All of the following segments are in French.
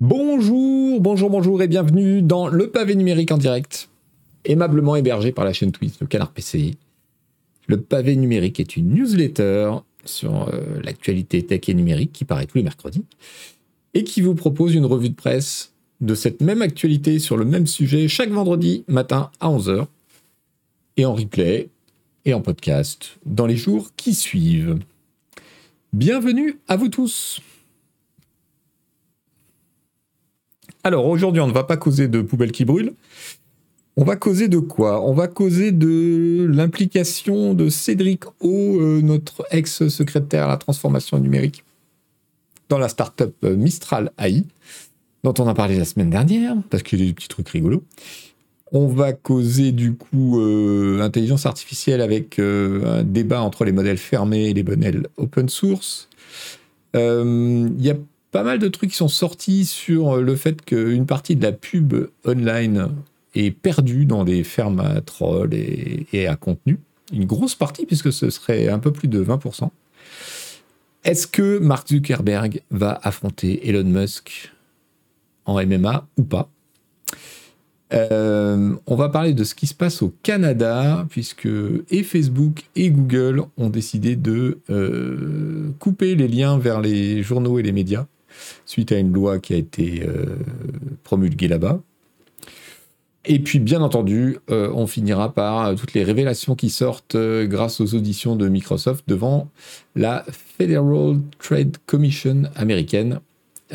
Bonjour, bonjour, bonjour et bienvenue dans le pavé numérique en direct, aimablement hébergé par la chaîne Twitch, le Canard PCI. Le pavé numérique est une newsletter sur euh, l'actualité tech et numérique qui paraît tous les mercredis et qui vous propose une revue de presse de cette même actualité sur le même sujet chaque vendredi matin à 11h et en replay et en podcast dans les jours qui suivent. Bienvenue à vous tous. Alors aujourd'hui, on ne va pas causer de poubelles qui brûlent. On va causer de quoi? On va causer de l'implication de Cédric O, euh, notre ex-secrétaire à la transformation numérique, dans la startup euh, Mistral AI, dont on a parlé la semaine dernière, parce qu'il y a des petits trucs rigolos. On va causer du coup euh, intelligence artificielle avec un débat entre les modèles fermés et les modèles open source. Il y a pas mal de trucs qui sont sortis sur le fait qu'une partie de la pub online est perdu dans des fermes à trolls et, à contenu. Une grosse partie, puisque ce serait un peu plus de 20%. Est-ce que Mark Zuckerberg va affronter Elon Musk en MMA ou pas? Euh, on va parler de ce qui se passe au Canada, puisque Facebook et Google ont décidé de euh, couper les liens vers les journaux et les médias, suite à une loi qui a été euh, promulguée là-bas. Et puis, bien entendu, euh, on finira par toutes les révélations qui sortent euh, grâce aux auditions de Microsoft devant la Federal Trade Commission américaine,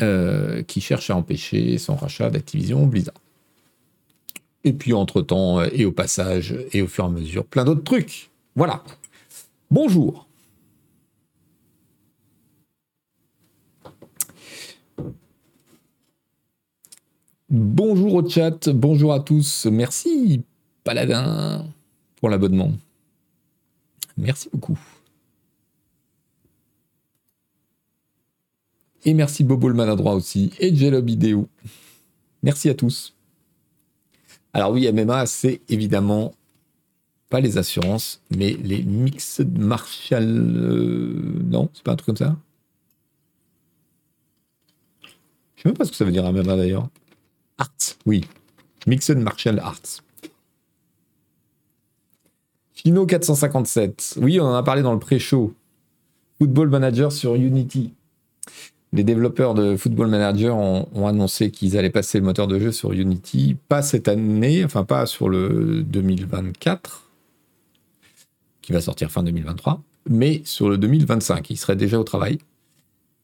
euh, qui cherche à empêcher son rachat d'Activision Blizzard. Et puis, entre-temps, et au passage, et au fur et à mesure, plein d'autres trucs. Voilà. Bonjour. Bonjour au chat, bonjour à tous. Merci Paladin pour l'abonnement. Merci beaucoup. Et merci Bobo le maladroit aussi. Et Jelob Ideo. Merci à tous. Alors oui, MMA, c'est évidemment pas les assurances, mais les Mixed Martial... Euh, non, c'est pas un truc comme ça? Je sais même pas ce que ça veut dire MMA d'ailleurs. Oui. Mixed Martial Arts. Fino 457. Oui, on en a parlé dans le pré-show. Football Manager sur Unity. Les développeurs de Football Manager ont, annoncé qu'ils allaient passer le moteur de jeu sur Unity, pas cette année, enfin pas sur le 2024, qui va sortir fin 2023, mais sur le 2025. Ils seraient déjà au travail.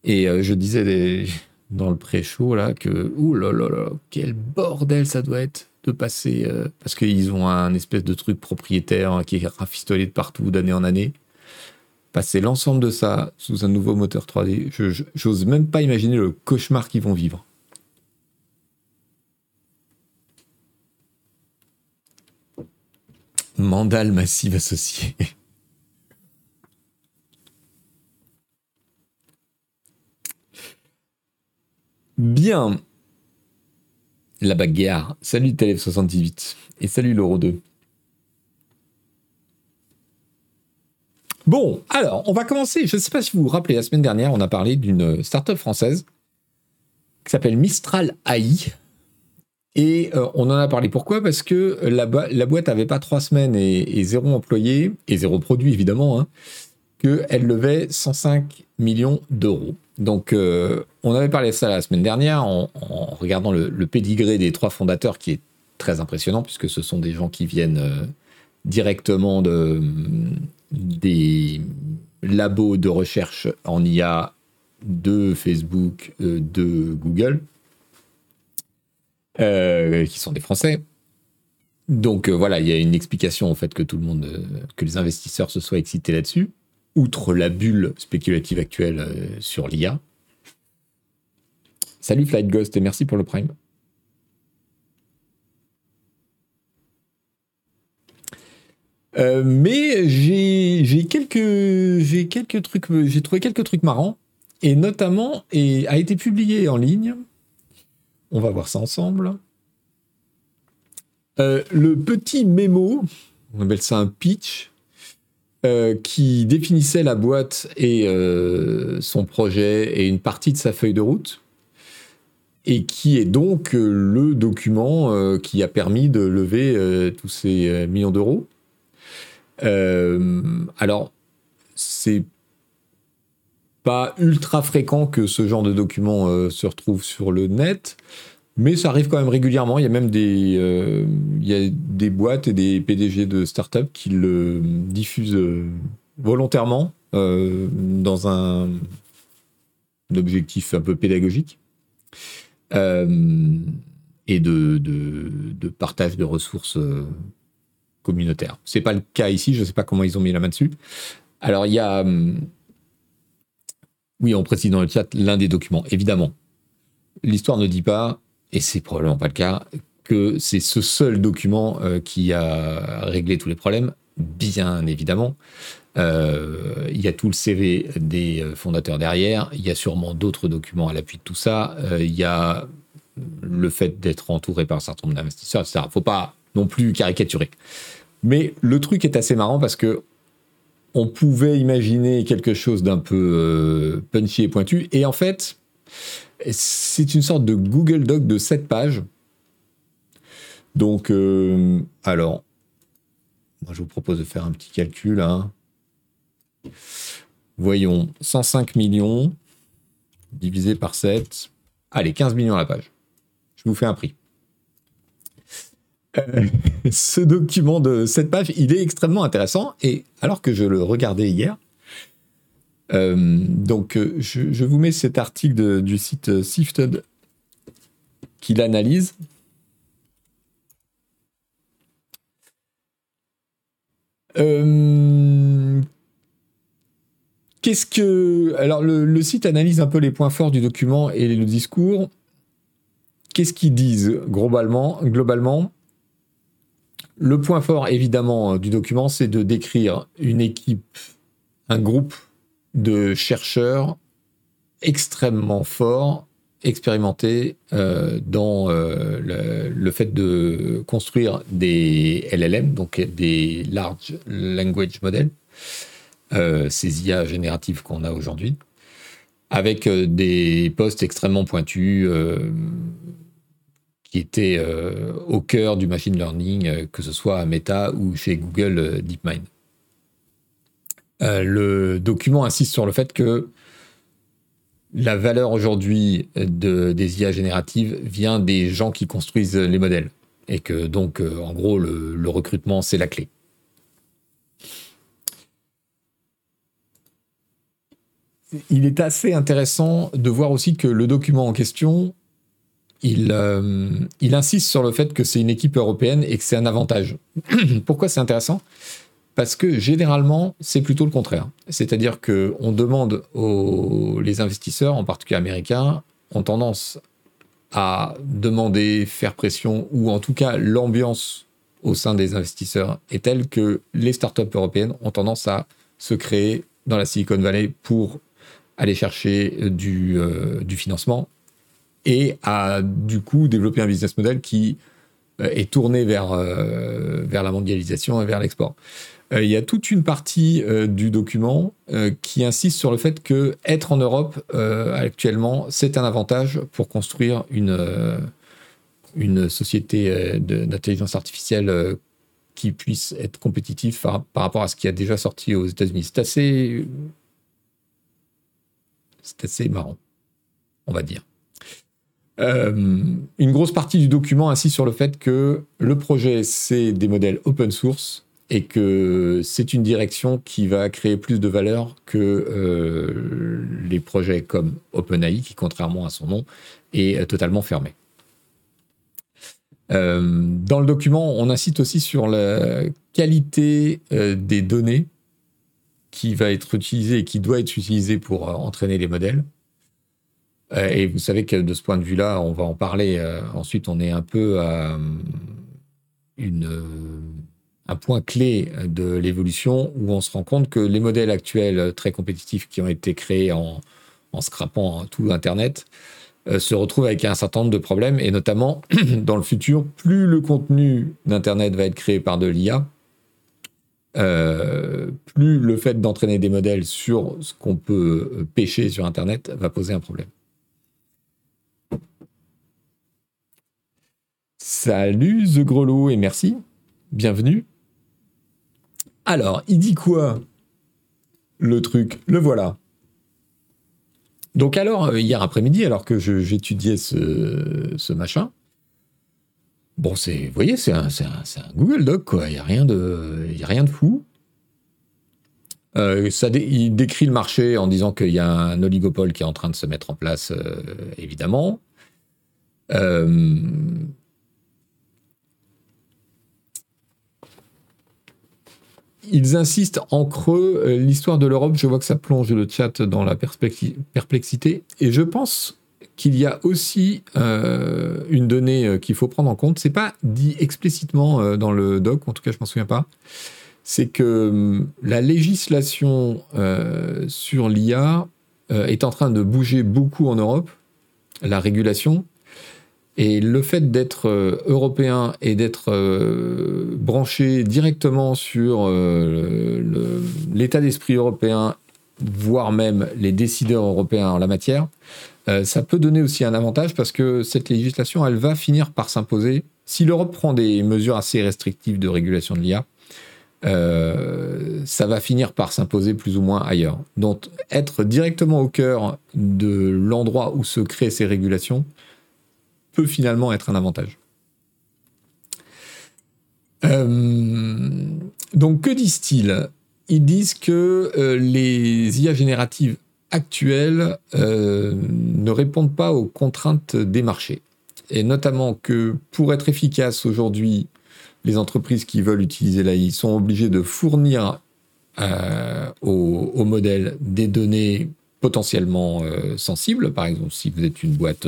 Et euh, je disais des, dans le pré-show là que ouh là là là quel bordel ça doit être de passer euh, parce qu'ils ont un espèce de truc propriétaire qui est rafistolé de partout d'année en année. Passer l'ensemble de ça sous un nouveau moteur 3D je j'ose même pas imaginer le cauchemar qu'ils vont vivre. Mandal massive associé Bien. La bagarre. Salut Télé78. Et salut l'Euro 2. Bon, alors, on va commencer. Je ne sais pas si vous vous rappelez, la semaine dernière, on a parlé d'une start-up française qui s'appelle Mistral AI. Et euh, on en a parlé pourquoi? Parce que la, boîte n'avait pas trois semaines et, zéro employé, et zéro produit évidemment, hein, qu'elle levait 105 millions d'euros. Donc, euh, on avait parlé de ça la semaine dernière en, regardant le, le, pédigré des trois fondateurs qui est très impressionnant puisque ce sont des gens qui viennent euh, directement de, des labos de recherche en IA de Facebook, euh, de Google, qui sont des Français. Donc voilà, il y a une explication au fait que tout le monde, que les investisseurs se soient excités là-dessus outre la bulle spéculative actuelle euh, sur l'IA. Salut Flight Ghost et merci pour le prime. Euh, mais j'ai quelques, quelques trucs, j'ai trouvé quelques trucs marrants et notamment et a été publié en ligne. On va voir ça ensemble. Euh, le petit mémo, on appelle ça un pitch, euh, qui définissait la boîte et euh, son projet et une partie de sa feuille de route. et qui est donc le document qui a permis de lever tous ces millions d'euros. alors, c'est pas ultra fréquent que ce genre de document se retrouve sur le net, mais ça arrive quand même régulièrement. Il y a même des, euh, il y a des boîtes et des PDG de start-up qui le diffusent euh, volontairement euh, dans un, objectif un peu pédagogique et de, de, partage de ressources communautaires. C'est pas le cas ici. Je ne sais pas comment ils ont mis la main dessus. Alors il y a, oui, on précise dans le chat l'un des documents. Évidemment, l'histoire ne dit pas et c'est probablement pas le cas, que c'est ce seul document euh, qui a réglé tous les problèmes, bien évidemment. Euh, il y a tout le CV des euh, fondateurs derrière, il y a sûrement d'autres documents à l'appui de tout ça, il y a le fait d'être entouré par un certain nombre d'investisseurs, etc. Faut pas non plus caricaturer. Mais le truc est assez marrant parce que on pouvait imaginer quelque chose d'un peu punchy et pointu, et en fait, c'est une sorte de Google Doc de 7 pages. Donc, euh, alors, moi je vous propose de faire un petit calcul. Hein. Voyons, 105 millions divisé par 7. Allez, 15 millions à la page. Je vous fais un prix. Euh, ce document de 7 pages, il est extrêmement intéressant. Et alors que je le regardais hier, donc, euh, je, vous mets cet article du site Sifted qui l'analyse. Euh, qu'est-ce que. Alors, le, site analyse un peu les points forts du document et le discours. Qu'est-ce qu'ils disent globalement, globalement? Le point fort, évidemment, du document, c'est de décrire une équipe, un groupe de chercheurs extrêmement forts, expérimentés euh, dans euh, le, fait de construire des LLM, donc des Large Language Models, euh, ces IA génératives qu'on a aujourd'hui, avec des postes extrêmement pointus qui étaient au cœur du machine learning, que ce soit à Meta ou chez Google DeepMind. Euh, le document insiste sur le fait que la valeur aujourd'hui de, des IA génératives vient des gens qui construisent les modèles. Et que donc, euh, en gros, le, recrutement, c'est la clé. Il est assez intéressant de voir aussi que le document en question, il, euh, il insiste sur le fait que c'est une équipe européenne et que c'est un avantage. Pourquoi c'est intéressant? Parce que généralement, c'est plutôt le contraire. C'est-à-dire qu'on demande aux les investisseurs, en particulier américains, ont tendance à demander, faire pression, ou en tout cas l'ambiance au sein des investisseurs est telle que les startups européennes ont tendance à se créer dans la Silicon Valley pour aller chercher du, euh, financement et à du coup développer un business model qui euh, est tourné vers, euh, vers la mondialisation et vers l'export. Euh, il y a toute une partie euh, du document euh, qui insiste sur le fait que être en Europe actuellement, c'est un avantage pour construire une, société d'intelligence artificielle qui puisse être compétitive par, rapport à ce qui a déjà sorti aux États-Unis. C'est assez, c'est assez marrant, on va dire. une grosse partie du document insiste sur le fait que le projet, c'est des modèles open source et que c'est une direction qui va créer plus de valeur que euh, les projets comme OpenAI, qui, contrairement à son nom, est totalement fermé. Euh, dans le document, on incite aussi sur la qualité euh, des données qui va être utilisée et qui doit être utilisée pour entraîner les modèles. et vous savez que de ce point de vue-là, on va en parler. ensuite, on est un peu à une un point clé de l'évolution où on se rend compte que les modèles actuels très compétitifs qui ont été créés en, en scrapant tout Internet euh, se retrouvent avec un certain nombre de problèmes, et notamment dans le futur, plus le contenu d'Internet va être créé par de l'IA, euh, plus le fait d'entraîner des modèles sur ce qu'on peut pêcher sur Internet va poser un problème. Salut The Grelot et merci. Bienvenue. Alors, il dit quoi Le truc, le voilà. Donc alors, euh, hier après-midi, alors que j'étudiais ce, machin, bon, c'est, vous voyez, c'est un, un, Google Doc, quoi. Il n'y a, rien de, a rien de fou. Euh, ça il décrit le marché en disant qu'il y a un oligopole qui est en train de se mettre en place, euh, évidemment. Ils insistent en creux euh, l'histoire de l'Europe. Je vois que ça plonge le chat dans la perplexité. Et je pense qu'il y a aussi euh, une donnée euh, qu'il faut prendre en compte. C'est pas dit explicitement dans le doc, en tout cas je m'en souviens pas. C'est que hum, la législation sur l'IA est en train de bouger beaucoup en Europe, la régulation, et le fait d'être euh, européen et d'être euh, branché directement sur euh, l'état d'esprit européen, voire même les décideurs européens en la matière, ça peut donner aussi un avantage parce que cette législation, elle va finir par s'imposer. Si l'Europe prend des mesures assez restrictives de régulation de l'IA, ça va finir par s'imposer plus ou moins ailleurs. Donc être directement au cœur de l'endroit où se créent ces régulations, finalement être un avantage. Euh, donc que disent-ils? Ils disent que euh, les IA génératives actuelles euh, ne répondent pas aux contraintes des marchés. Et notamment que pour être efficaces aujourd'hui, les entreprises qui veulent utiliser l'AI sont obligées de fournir au, au, modèle des données potentiellement sensibles. Par exemple, si vous êtes une boîte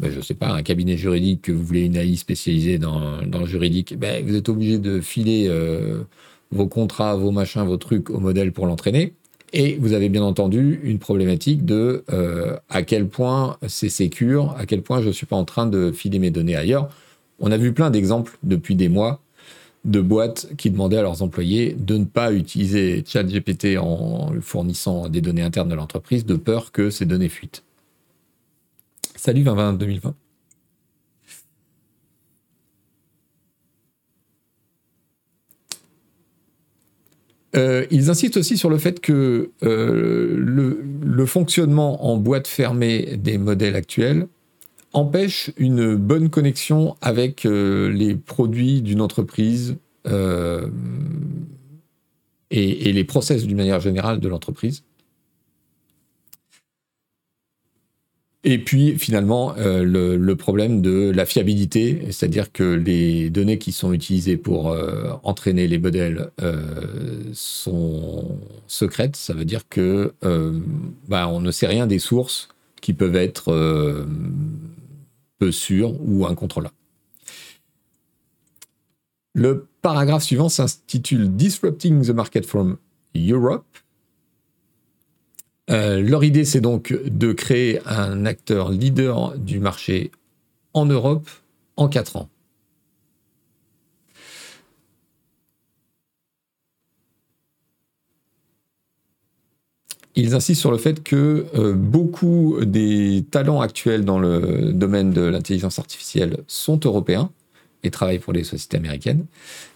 ben, je ne sais pas, un cabinet juridique, que vous voulez une AI spécialisée dans, dans le juridique, ben, vous êtes obligé de filer euh, vos contrats, vos machins, vos trucs au modèle pour l'entraîner. Et vous avez bien entendu une problématique de euh, à quel point c'est sécure, à quel point je ne suis pas en train de filer mes données ailleurs. On a vu plein d'exemples depuis des mois de boîtes qui demandaient à leurs employés de ne pas utiliser ChatGPT en fournissant des données internes de l'entreprise de peur que ces données fuitent. Salut 2020 2020. Euh, ils insistent aussi sur le fait que euh, le, fonctionnement en boîte fermée des modèles actuels empêche une bonne connexion avec euh, les produits d'une entreprise et, et, les process d'une manière générale de l'entreprise. Et puis finalement, euh, le, problème de la fiabilité, c'est-à-dire que les données qui sont utilisées pour euh, entraîner les modèles euh, sont secrètes. Ça veut dire que bah, on ne sait rien des sources qui peuvent être peu sûres ou incontrôlables. Le paragraphe suivant s'intitule Disrupting the Market from Europe. Euh, leur idée, c'est donc de créer un acteur leader du marché en Europe en 4 ans. Ils insistent sur le fait que euh, beaucoup des talents actuels dans le domaine de l'intelligence artificielle sont européens et travaillent pour les sociétés américaines,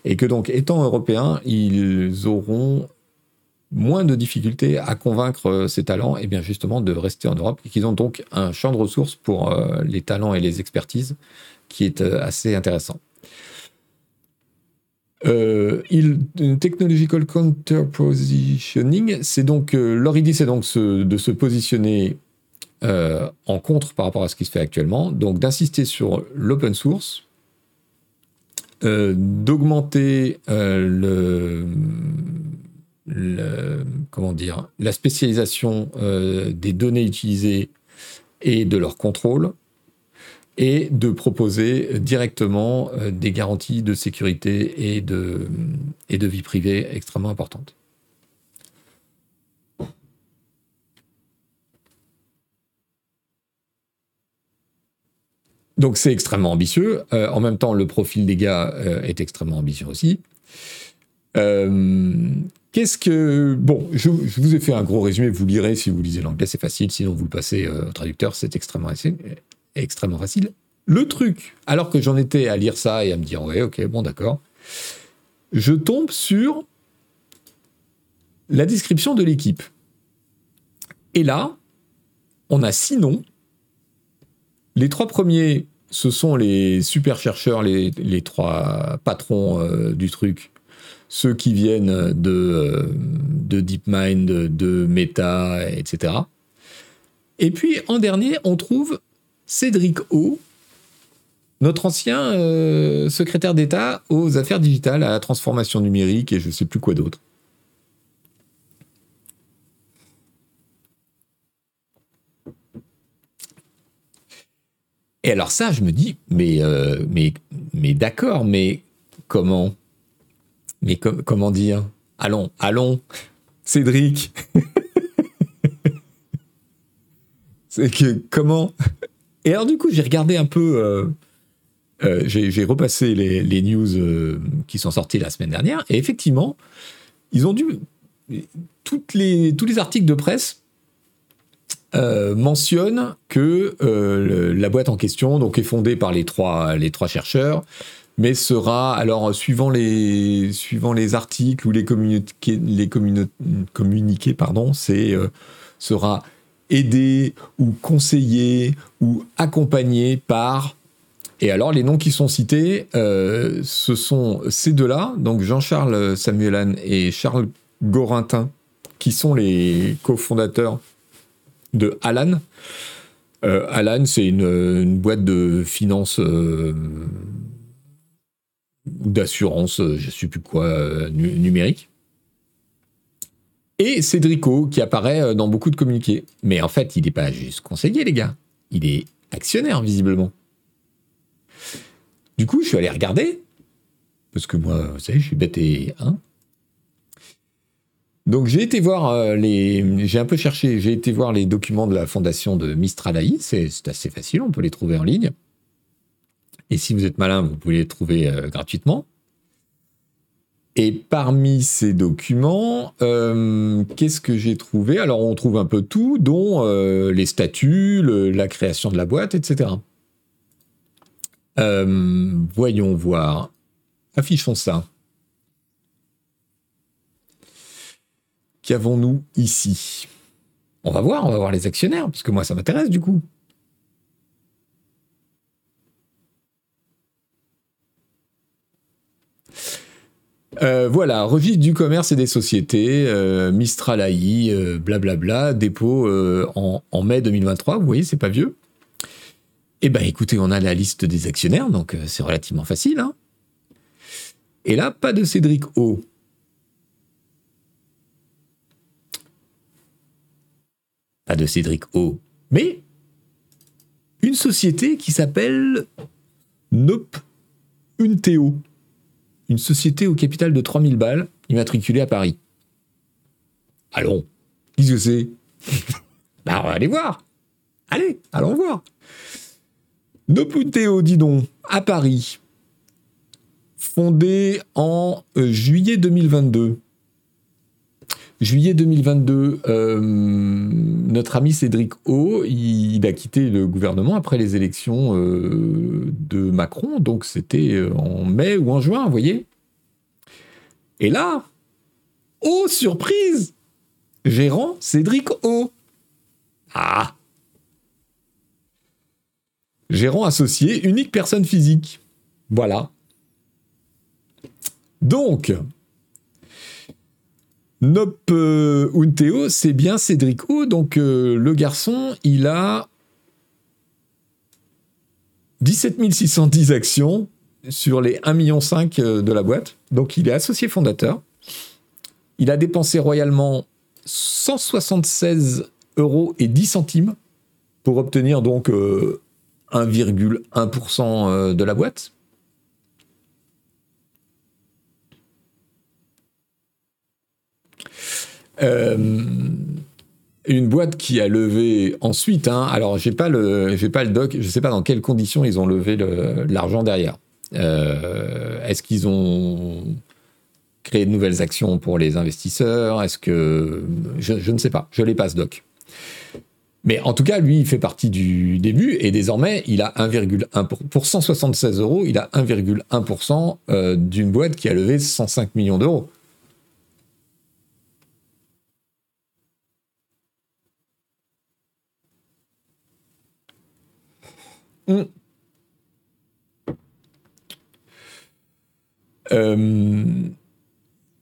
et que donc étant européens, ils auront moins de difficultés à convaincre euh, ces talents et bien justement de rester en Europe et qu'ils ont donc un champ de ressources pour euh, les talents et les expertises qui est euh, assez intéressant. il, technological counterpositioning, c'est donc leur idée, c'est donc de se positionner en contre par rapport à ce qui se fait actuellement, donc d'insister sur l'open source, d'augmenter le comment dire, la spécialisation euh, des données utilisées et de leur contrôle, et de proposer directement euh, des garanties de sécurité et de, et de vie privée extrêmement importantes. Donc c'est extrêmement ambitieux. Euh, en même temps, le profil des gars est extrêmement ambitieux aussi. Qu'est-ce que... Bon, je, vous ai fait un gros résumé, vous lirez si vous lisez l'anglais, c'est facile, sinon vous le passez euh, au traducteur, c'est extrêmement, extrêmement facile. le truc, alors que j'en étais à lire ça et à me dire, ouais, ok, bon, d'accord, je tombe sur la description de l'équipe. Et là, on a six noms. Les trois premiers, ce sont les super chercheurs, les, trois patrons euh, du truc. Ceux qui viennent de, euh, de DeepMind, de Meta, etc. Et puis en dernier, on trouve Cédric O, notre ancien euh, secrétaire d'État aux affaires digitales, à la transformation numérique et je ne sais plus quoi d'autre. Et alors ça, je me dis, mais, euh, d'accord, mais comment? Mais comment dire? Allons, allons, Cédric. C'est que comment? Et alors du coup, j'ai regardé un peu. Euh, euh, j'ai repassé les, news euh, qui sont sorties la semaine dernière, et effectivement, ils ont dû. Toutes les, tous les articles de presse euh, mentionnent que la boîte en question donc, est fondée par les trois, les trois chercheurs, mais sera, alors, suivant les, articles ou les communiqués, les c'est, sera aidé ou conseillé ou accompagné par et alors, les noms qui sont cités, euh, ce sont ces deux-là, donc Jean-Charles Samuelan et Charles Gorintin, qui sont les cofondateurs de Alan. Euh, Alan, c'est une, boîte de finance euh, ou d'assurance, je ne sais plus quoi, numérique. Et Cédrico, qui apparaît dans beaucoup de communiqués. Mais en fait, il n'est pas juste conseiller, les gars. Il est actionnaire, visiblement. Du coup, je suis allé regarder, parce que moi, vous savez, je suis bête et hein. Donc j'ai été voir euh, les, j'ai un peu cherché, j'ai été voir les documents de la fondation de Mistral AI. C'est assez facile, on peut les trouver en ligne. Et si vous êtes malin, vous pouvez les trouver euh, gratuitement. Et parmi ces documents, euh, qu'est-ce que j'ai trouvé? Alors on trouve un peu tout, dont les statuts, la création de la boîte, etc. Euh, voyons voir. Affichons ça. Qu'avons-nous ici? On va voir, on va voir les actionnaires, parce que moi ça m'intéresse du coup. Euh, voilà, registre du commerce et des sociétés, euh, Mistral AI, blablabla, dépôt en, mai 2023, vous voyez, c'est pas vieux. Eh bien, écoutez, on a la liste des actionnaires, donc euh, c'est relativement facile. Hein. Et là, pas de Cédric O. Pas de Cédric O. Mais une société qui s'appelle Nope Unteo. Une société au capital de 3000 balles, immatriculée à Paris. Allons, qu'est-ce que c'est? Bah, on va aller voir. Allez, allons voir. Nopunteo, dis donc, à Paris, fondé en euh, juillet 2022. Juillet 2022, euh, notre ami Cédric O, il, a quitté le gouvernement après les élections euh, de Macron, donc c'était en mai ou en juin, vous voyez. Et là, oh surprise, gérant Cédric O. Ah, Gérant associé, unique personne physique. Voilà. Donc, Nop euh, Unteo, c'est bien Cédric O. Donc, euh, le garçon, il a 17 610 actions sur les 1,5 million euh, de la boîte. Donc, il est associé fondateur. Il a dépensé royalement 176 euros et 10 centimes pour obtenir donc 1,1% euh, de la boîte. Euh, une boîte qui a levé ensuite, hein, alors j'ai pas le, pas le doc, je sais pas dans quelles conditions ils ont levé l'argent derrière. Euh, est-ce qu'ils ont créé de nouvelles actions pour les investisseurs? Est-ce que je, ne sais pas, je l'ai pas ce doc. Mais en tout cas, lui, il fait partie du début et désormais, il a 1,1 pour 176 euros, il a 1,1% euh, d'une boîte qui a levé 105 millions d'euros. Hmm. Euh,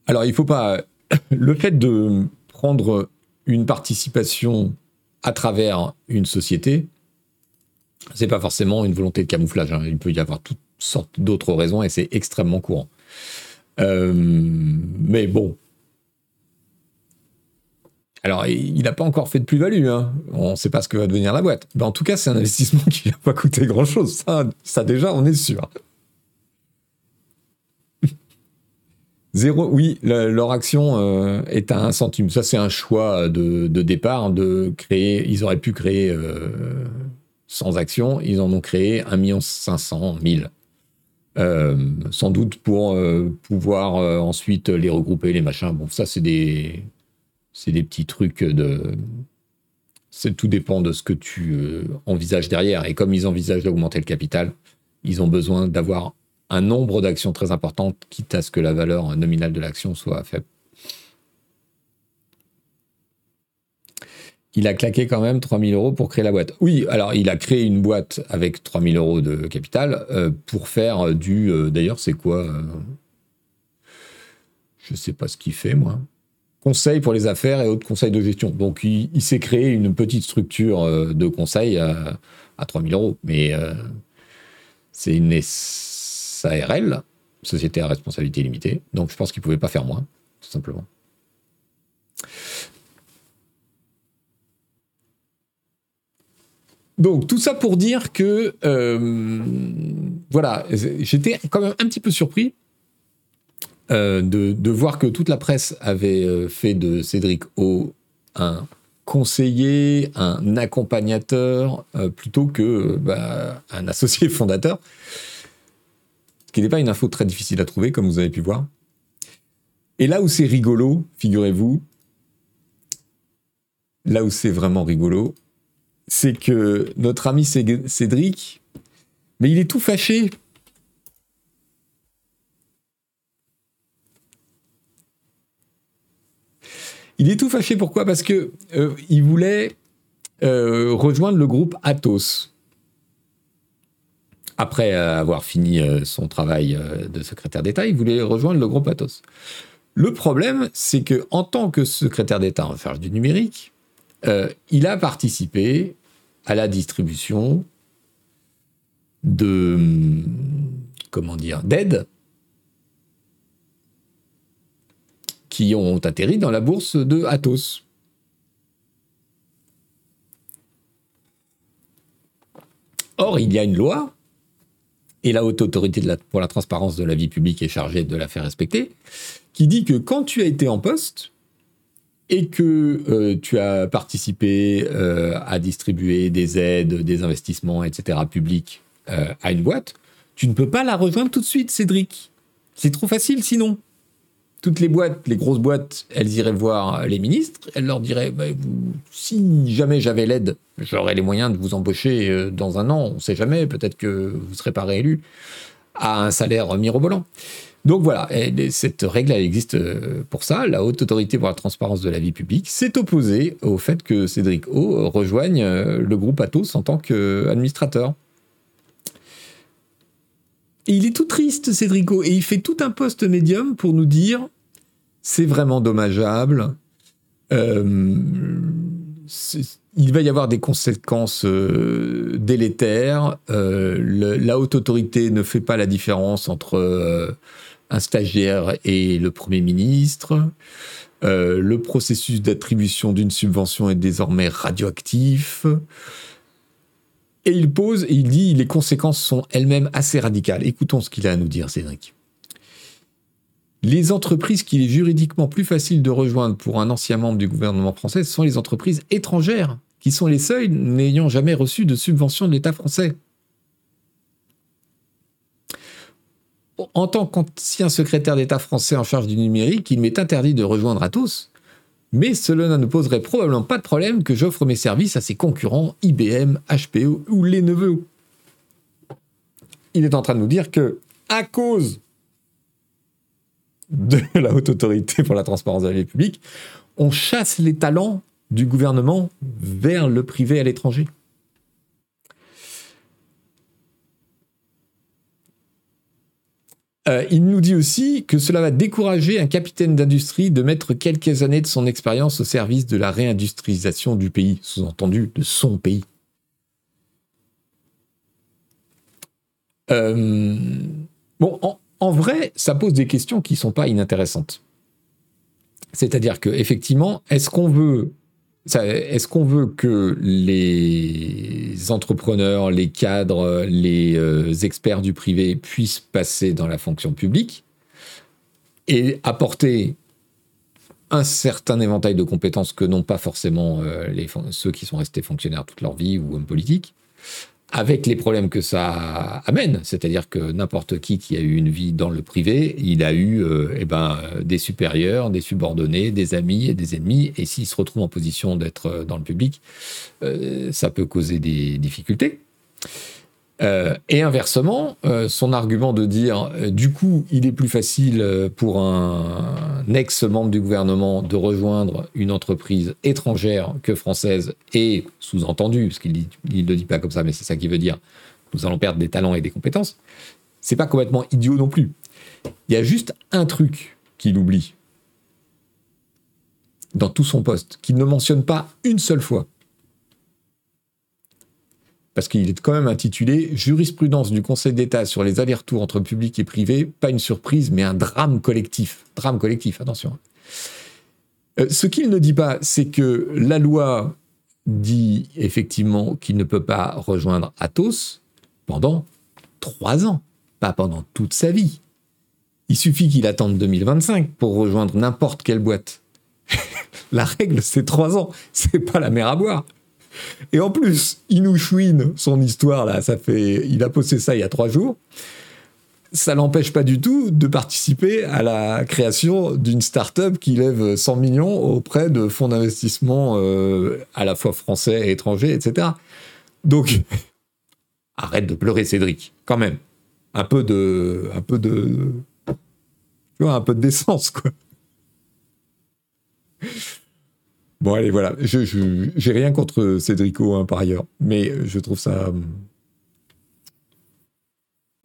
alors, il faut pas. Le fait de prendre une participation à travers une société, c'est pas forcément une volonté de camouflage. Hein. Il peut y avoir toutes sortes d'autres raisons et c'est extrêmement courant. Euh, mais bon. Alors, il n'a pas encore fait de plus-value. Hein. On ne sait pas ce que va devenir la boîte. Mais en tout cas, c'est un investissement qui n'a pas coûté grand-chose. Ça, ça, déjà, on est sûr. Zéro, oui, leur action euh, est à un centime. Ça, c'est un choix de, départ de créer. Ils auraient pu créer euh, sans action. Ils en ont créé 1 500 000. Euh, sans doute pour pouvoir ensuite les regrouper, les machins. Bon, ça, c'est des, c'est des petits trucs de. tout dépend de ce que tu envisages derrière. Et comme ils envisagent d'augmenter le capital, ils ont besoin d'avoir un nombre d'actions très importantes, quitte à ce que la valeur nominale de l'action soit faible. Il a claqué quand même 3000 euros pour créer la boîte. Oui, alors il a créé une boîte avec 3000 euros de capital euh, pour faire du. Euh, d'ailleurs, c'est quoi euh, Je ne sais pas ce qu'il fait, moi. Conseil pour les affaires et autres conseils de gestion. Donc, il, s'est créé une petite structure de conseil à, à 3000 euros. Mais c'est une SARL, Société à responsabilité limitée. Donc je pense qu'il ne pouvait pas faire moins, tout simplement. Donc tout ça pour dire que euh, voilà, j'étais quand même un petit peu surpris euh, de, voir que toute la presse avait euh, fait de Cédric O un conseiller, un accompagnateur, plutôt que bah, un associé fondateur ce qui n'est pas une info très difficile à trouver, comme vous avez pu voir. Et là où c'est rigolo, figurez-vous, là où c'est vraiment rigolo, c'est que notre ami Cédric, mais il est tout fâché. Il est tout fâché. Pourquoi? Parce que euh, il voulait euh, rejoindre le groupe Athos après avoir fini euh, son travail de secrétaire d'État, il voulait rejoindre le groupe Athos. Le problème, c'est que en tant que secrétaire d'État en charge du numérique, il a participé à la distribution de comment dire d'aides qui ont atterri dans la bourse de Athos. Or, il y a une loi et la haute autorité pour la transparence de la vie publique est chargée de la faire respecter, qui dit que quand tu as été en poste et que euh, tu as participé euh, à distribuer des aides, des investissements, etc., publics euh, à une boîte, tu ne peux pas la rejoindre tout de suite, Cédric. C'est trop facile sinon toutes les boîtes, les grosses boîtes, elles iraient voir les ministres, elles leur diraient bah, si jamais j'avais l'aide, j'aurais les moyens de vous embaucher euh, dans un an, on ne sait jamais, peut-être que vous ne serez pas réélu à un salaire mirobolant. Donc voilà, cette règle, existe euh, pour ça. La haute autorité pour la transparence de la vie publique s'est opposée au fait que Cédric O rejoigne euh, le groupe Atos en tant qu'administrateur. Il est tout triste, Cédrico, et il fait tout un post médium pour nous dire c'est vraiment dommageable. Euh, il va y avoir des conséquences euh, délétères. Euh, la haute autorité ne fait pas la différence entre un stagiaire et le Premier ministre. le processus d'attribution d'une subvention est désormais radioactif. Et il pose, et il dit, les conséquences sont elles-mêmes assez radicales. Écoutons ce qu'il a à nous dire, Cédric. Les entreprises qu'il est juridiquement plus facile de rejoindre pour un ancien membre du gouvernement français sont les entreprises étrangères, qui sont les seules n'ayant jamais reçu de subvention de l'État français. En tant qu'ancien secrétaire d'État français en charge du numérique, il m'est interdit de rejoindre Atos, mais cela ne poserait probablement pas de problème que j'offre mes services à ses concurrents IBM, HPE ou les neveux. Il est en train de nous dire que, à cause de la haute autorité pour la transparence de la vie publique, on chasse les talents du gouvernement vers le privé à l'étranger. Euh, il nous dit aussi que cela va décourager un capitaine d'industrie de mettre quelques années de son expérience au service de la réindustrialisation du pays, sous-entendu de son pays. Euh, bon, en, vrai, ça pose des questions qui ne sont pas inintéressantes. C'est-à-dire que effectivement, est-ce qu'on veut est-ce qu'on veut que les entrepreneurs, les cadres, les euh, experts du privé puissent passer dans la fonction publique et apporter un certain éventail de compétences que n'ont pas forcément euh, ceux qui sont restés fonctionnaires toute leur vie ou hommes politiques avec les problèmes que ça amène, c'est-à-dire que n'importe qui qui a eu une vie dans le privé, il a eu euh, eh ben, des supérieurs, des subordonnés, des amis et des ennemis, et s'il se retrouve en position d'être euh, dans le public, euh, ça peut causer des difficultés. Euh, et inversement, euh, son argument de dire euh, du coup, il est plus facile pour un, ex-membre du gouvernement de rejoindre une entreprise étrangère que française, et sous-entendu, parce qu'il ne le dit pas comme ça, mais c'est ça qu'il veut dire, nous allons perdre des talents et des compétences, c'est pas complètement idiot non plus. Il y a juste un truc qu'il oublie dans tout son poste, qu'il ne mentionne pas une seule fois parce qu'il est quand même intitulé Jurisprudence du Conseil d'État sur les allers-retours entre public et privé, pas une surprise, mais un drame collectif. Drame collectif, attention. Euh, ce qu'il ne dit pas, c'est que la loi dit effectivement qu'il ne peut pas rejoindre Athos pendant trois ans, pas pendant toute sa vie. Il suffit qu'il attende 2025 pour rejoindre n'importe quelle boîte. la règle, c'est trois ans. C'est pas la mer à boire. Et en plus, il nous son histoire là. Ça fait, il a posté ça il y a trois jours. Ça l'empêche pas du tout de participer à la création d'une start-up qui lève 100 millions auprès de fonds d'investissement euh, à la fois français et étrangers, etc. Donc, arrête de pleurer, Cédric, quand même. Un peu de, un peu de, tu vois, un peu de décence, quoi. Bon, allez, voilà. Je j'ai rien contre Cédrico hein, par ailleurs, mais je trouve ça hum,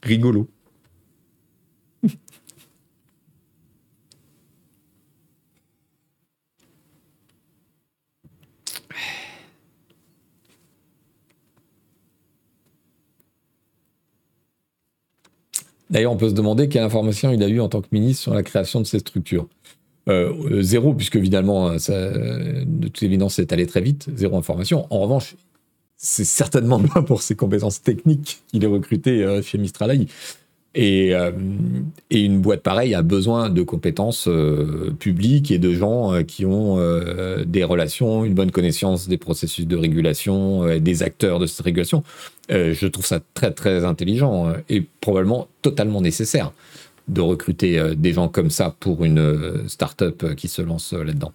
rigolo. D'ailleurs, on peut se demander quelle information il a eu en tant que ministre sur la création de ces structures. Euh, zéro, puisque évidemment, ça, de toute évidence, c'est allé très vite, zéro information. En revanche, c'est certainement pas pour ses compétences techniques qu'il est recruté euh, chez Mistral AI. Et, euh, et, une boîte pareille a besoin de compétences publiques et de gens qui ont des relations, une bonne connaissance des processus de régulation, des acteurs de cette régulation. je trouve ça très très intelligent et probablement totalement nécessaire de recruter euh, des gens comme ça pour une euh, start-up euh, qui se lance là-dedans.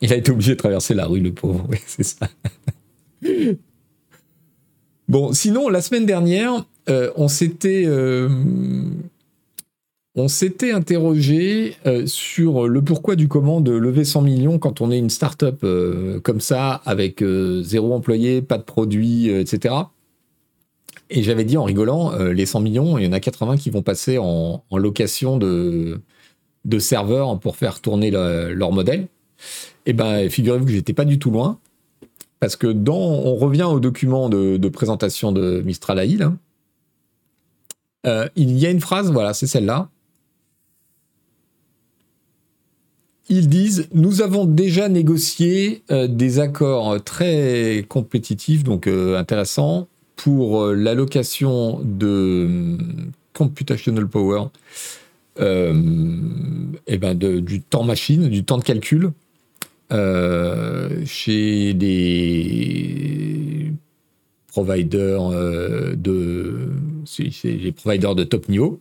Il a été obligé de traverser la rue, le pauvre. Oui, c'est ça. bon, sinon, la semaine dernière, on s'était on s'était interrogé euh, sur le pourquoi du comment de lever 100 millions quand on est une start-up euh, comme ça, avec euh, zéro employé, pas de produit, etc. Et j'avais dit en rigolant, les 100 millions, il y en a 80 qui vont passer en, location de, serveurs pour faire tourner leur modèle. Et eh ben, figurez-vous que j'étais pas du tout loin, parce que dans, on revient au document de, présentation de Mistral AI, il y a une phrase, voilà, c'est celle-là. Ils disent nous avons déjà négocié euh, des accords très compétitifs, donc euh, intéressants, pour euh, l'allocation de computational power, et ben du temps machine, du temps de calcul, chez des providers de, les providers de top niveau.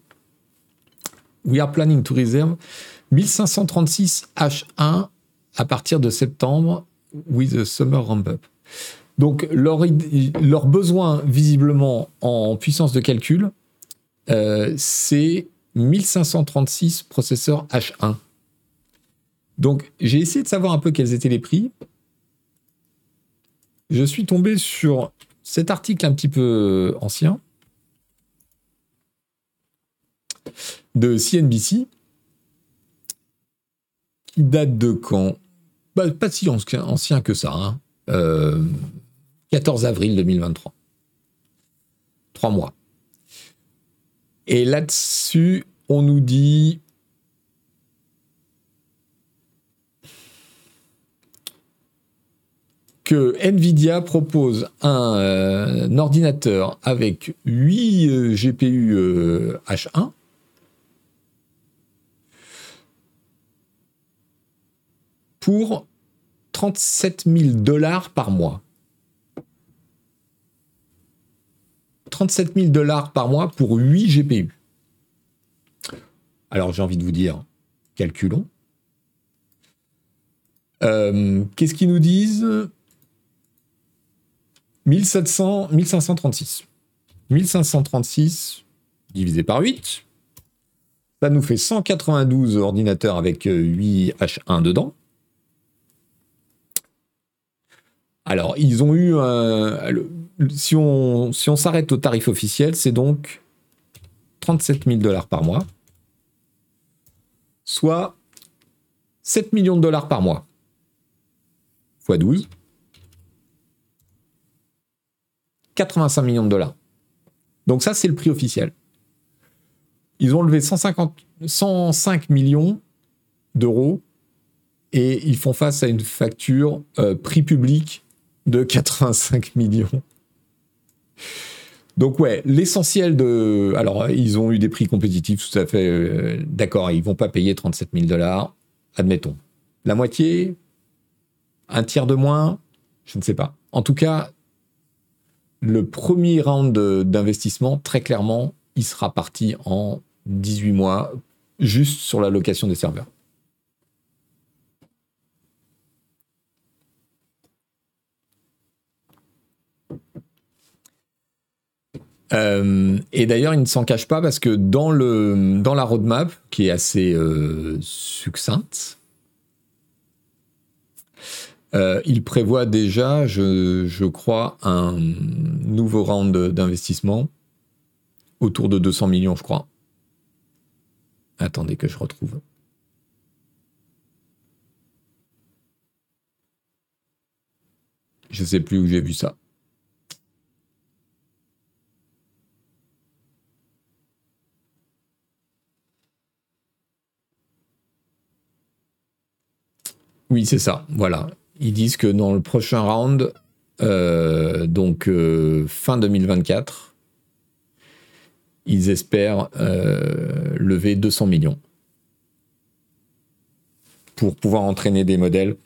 We are planning to reserve 1536 H1 à partir de septembre with a summer ramp-up. Donc, leur, leur, besoin, visiblement, en puissance de calcul, euh, c'est 1536 processeurs H1. Donc, j'ai essayé de savoir un peu quels étaient les prix. Je suis tombé sur cet article un petit peu ancien de CNBC qui date de quand? Bah, Pas si ancien que ça. Hein. 14 euh, avril 2023. Trois mois. Et là-dessus, on nous dit que Nvidia propose un, euh, ordinateur avec 8 GPU H1 pour 37 000 dollars par mois. 37 000 dollars par mois pour 8 GPU. Alors j'ai envie de vous dire, calculons. Euh, qu'est-ce qu'ils nous disent? 1700, 1536. 1536 divisé par 8. Ça nous fait 192 ordinateurs avec 8 H1 dedans. Alors, ils ont eu un. Si on s'arrête au tarif officiel, c'est donc 37 000 dollars par mois, soit 7 millions de dollars par mois, fois 12, 85 millions de dollars. Donc ça, c'est le prix officiel. Ils ont levé 150, 105 millions d'euros et ils font face à une facture euh, prix public de 85 millions. Donc ouais, l'essentiel de... Alors, ils ont eu des prix compétitifs tout à fait euh, d'accord, ils vont pas payer 37 000 dollars, admettons. La moitié Un tiers de moins Je ne sais pas. En tout cas, le premier round d'investissement, très clairement, il sera parti en 18 mois, juste sur la location des serveurs. Euh, et d'ailleurs, il ne s'en cache pas parce que dans, le, dans la roadmap, qui est assez euh, succincte, euh, il prévoit déjà, je, je, crois, un nouveau round d'investissement autour de 200 millions, je crois. Attendez que je retrouve. Je ne sais plus où j'ai vu ça. Oui, c'est ça. Voilà. Ils disent que dans le prochain round, euh, donc euh, fin 2024, ils espèrent euh, lever 200 millions pour pouvoir entraîner des modèles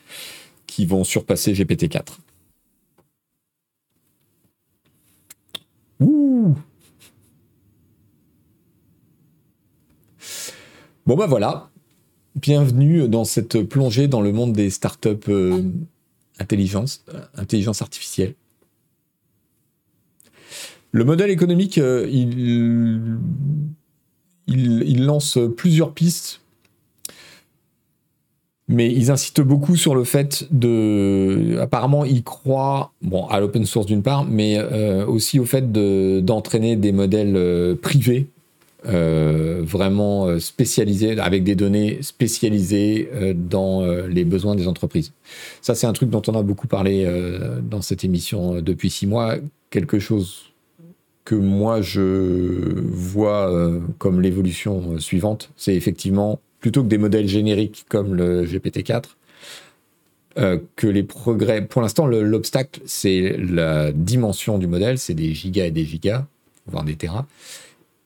qui vont surpasser GPT-4. Ouh Bon ben voilà, Bienvenue dans cette plongée dans le monde des startups euh, intelligence, euh, intelligence artificielle. Le modèle économique, euh, il, lance plusieurs pistes, mais ils insistent beaucoup sur le fait de. Apparemment, ils croient à l'open source d'une part, mais aussi au fait d'entraîner des modèles privés euh, vraiment euh, spécialisé, avec des données spécialisées euh, dans les besoins des entreprises. Ça, c'est un truc dont on a beaucoup parlé dans cette émission depuis six mois. Quelque chose que moi, je vois comme l'évolution suivante, c'est effectivement, plutôt que des modèles génériques comme le GPT-4, que les progrès. Pour l'instant, l'obstacle, c'est la dimension du modèle, c'est des gigas et des gigas, voire des terras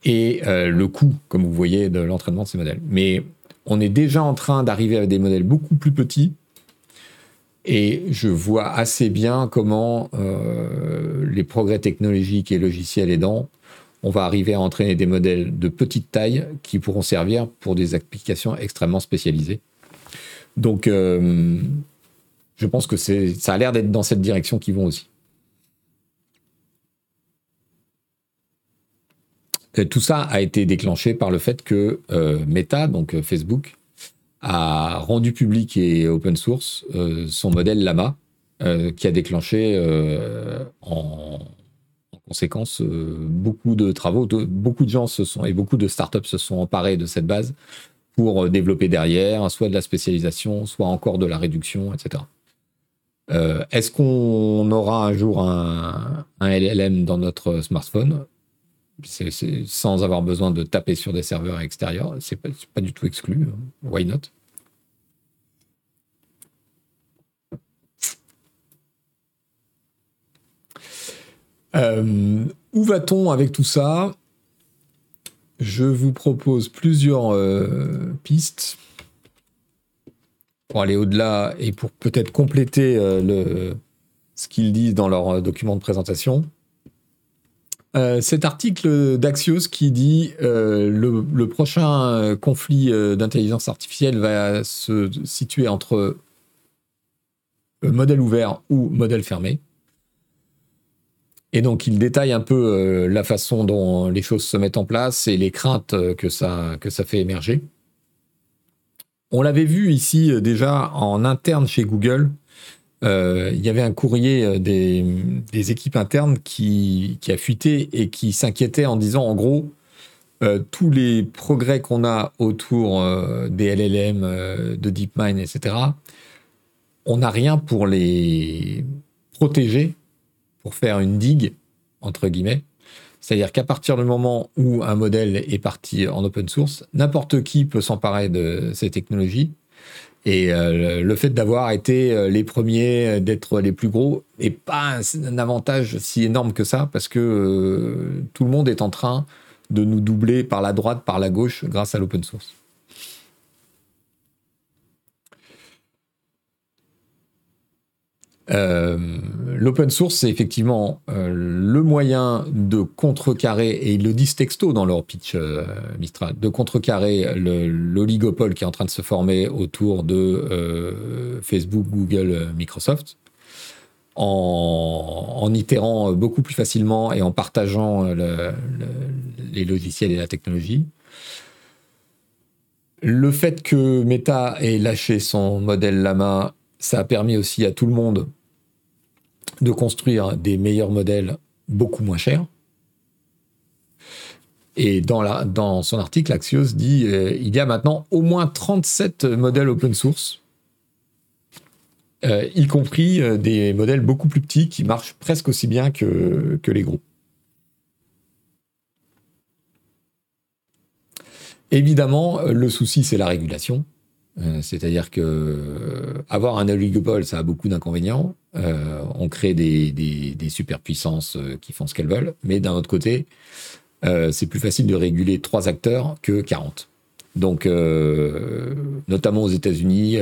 et euh, le coût, comme vous voyez, de l'entraînement de ces modèles. Mais on est déjà en train d'arriver à des modèles beaucoup plus petits Et je vois assez bien comment euh, les progrès technologiques et logiciels aidant, on va arriver à entraîner des modèles de petite taille qui pourront servir pour des applications extrêmement spécialisées. Donc, euh, je pense que ça a l'air d'être dans cette direction qu'ils vont aussi. Tout ça a été déclenché par le fait que euh, Meta, donc Facebook, a rendu public et open source euh, son modèle Lama, euh, qui a déclenché euh, en, conséquence beaucoup de travaux. beaucoup de gens se sont et beaucoup de startups se sont emparés de cette base pour développer derrière, soit de la spécialisation, soit encore de la réduction, etc. Est-ce qu'on aura un jour un, LLM dans notre smartphone? Sans avoir besoin de taper sur des serveurs extérieurs, c'est pas, pas du tout exclu. Hein. Why not? Euh, Où va-t-on avec tout ça? Je vous propose plusieurs euh, pistes pour aller au-delà et pour peut-être compléter euh, ce qu'ils disent dans leur document de présentation. Euh, cet article d'Axios qui dit euh, le, prochain conflit euh, d'intelligence artificielle va se situer entre modèle ouvert ou modèle fermé. Et donc il détaille un peu la façon dont les choses se mettent en place et les craintes que ça fait émerger. On l'avait vu ici déjà en interne chez Google euh, il y avait un courrier euh, des, équipes internes qui, a fuité et qui s'inquiétait en disant en gros euh, tous les progrès qu'on a autour des LLM, de DeepMind, etc. On n'a rien pour les protéger, pour faire une digue entre guillemets. C'est-à-dire qu'à partir du moment où un modèle est parti en open source, n'importe qui peut s'emparer de ces technologies et euh, le fait d'avoir été euh, les premiers, euh, d'être les plus gros, n'est pas un, avantage si énorme que ça, parce que tout le monde est en train de nous doubler par la droite, par la gauche, grâce à l'open source. Euh, l'open source, c'est effectivement euh, le moyen de contrecarrer, et ils le disent texto dans leur pitch euh, Mistral, de contrecarrer l'oligopole qui est en train de se former autour de Facebook, Google, Microsoft, en, en, itérant beaucoup plus facilement et en partageant les logiciels et la technologie. Le fait que Meta ait lâché son modèle Lama, ça a permis aussi à tout le monde de construire des meilleurs modèles beaucoup moins chers. Et dans, son article, Axios dit euh, il y a maintenant au moins 37 modèles open source, euh, y compris euh, des modèles beaucoup plus petits qui marchent presque aussi bien que, les gros. Évidemment, le souci, c'est la régulation. C'est-à-dire que avoir un oligopole, ça a beaucoup d'inconvénients. Euh, on crée des, superpuissances qui font ce qu'elles veulent, mais d'un autre côté, c'est plus facile de réguler trois acteurs que 40. Donc, notamment aux États-Unis,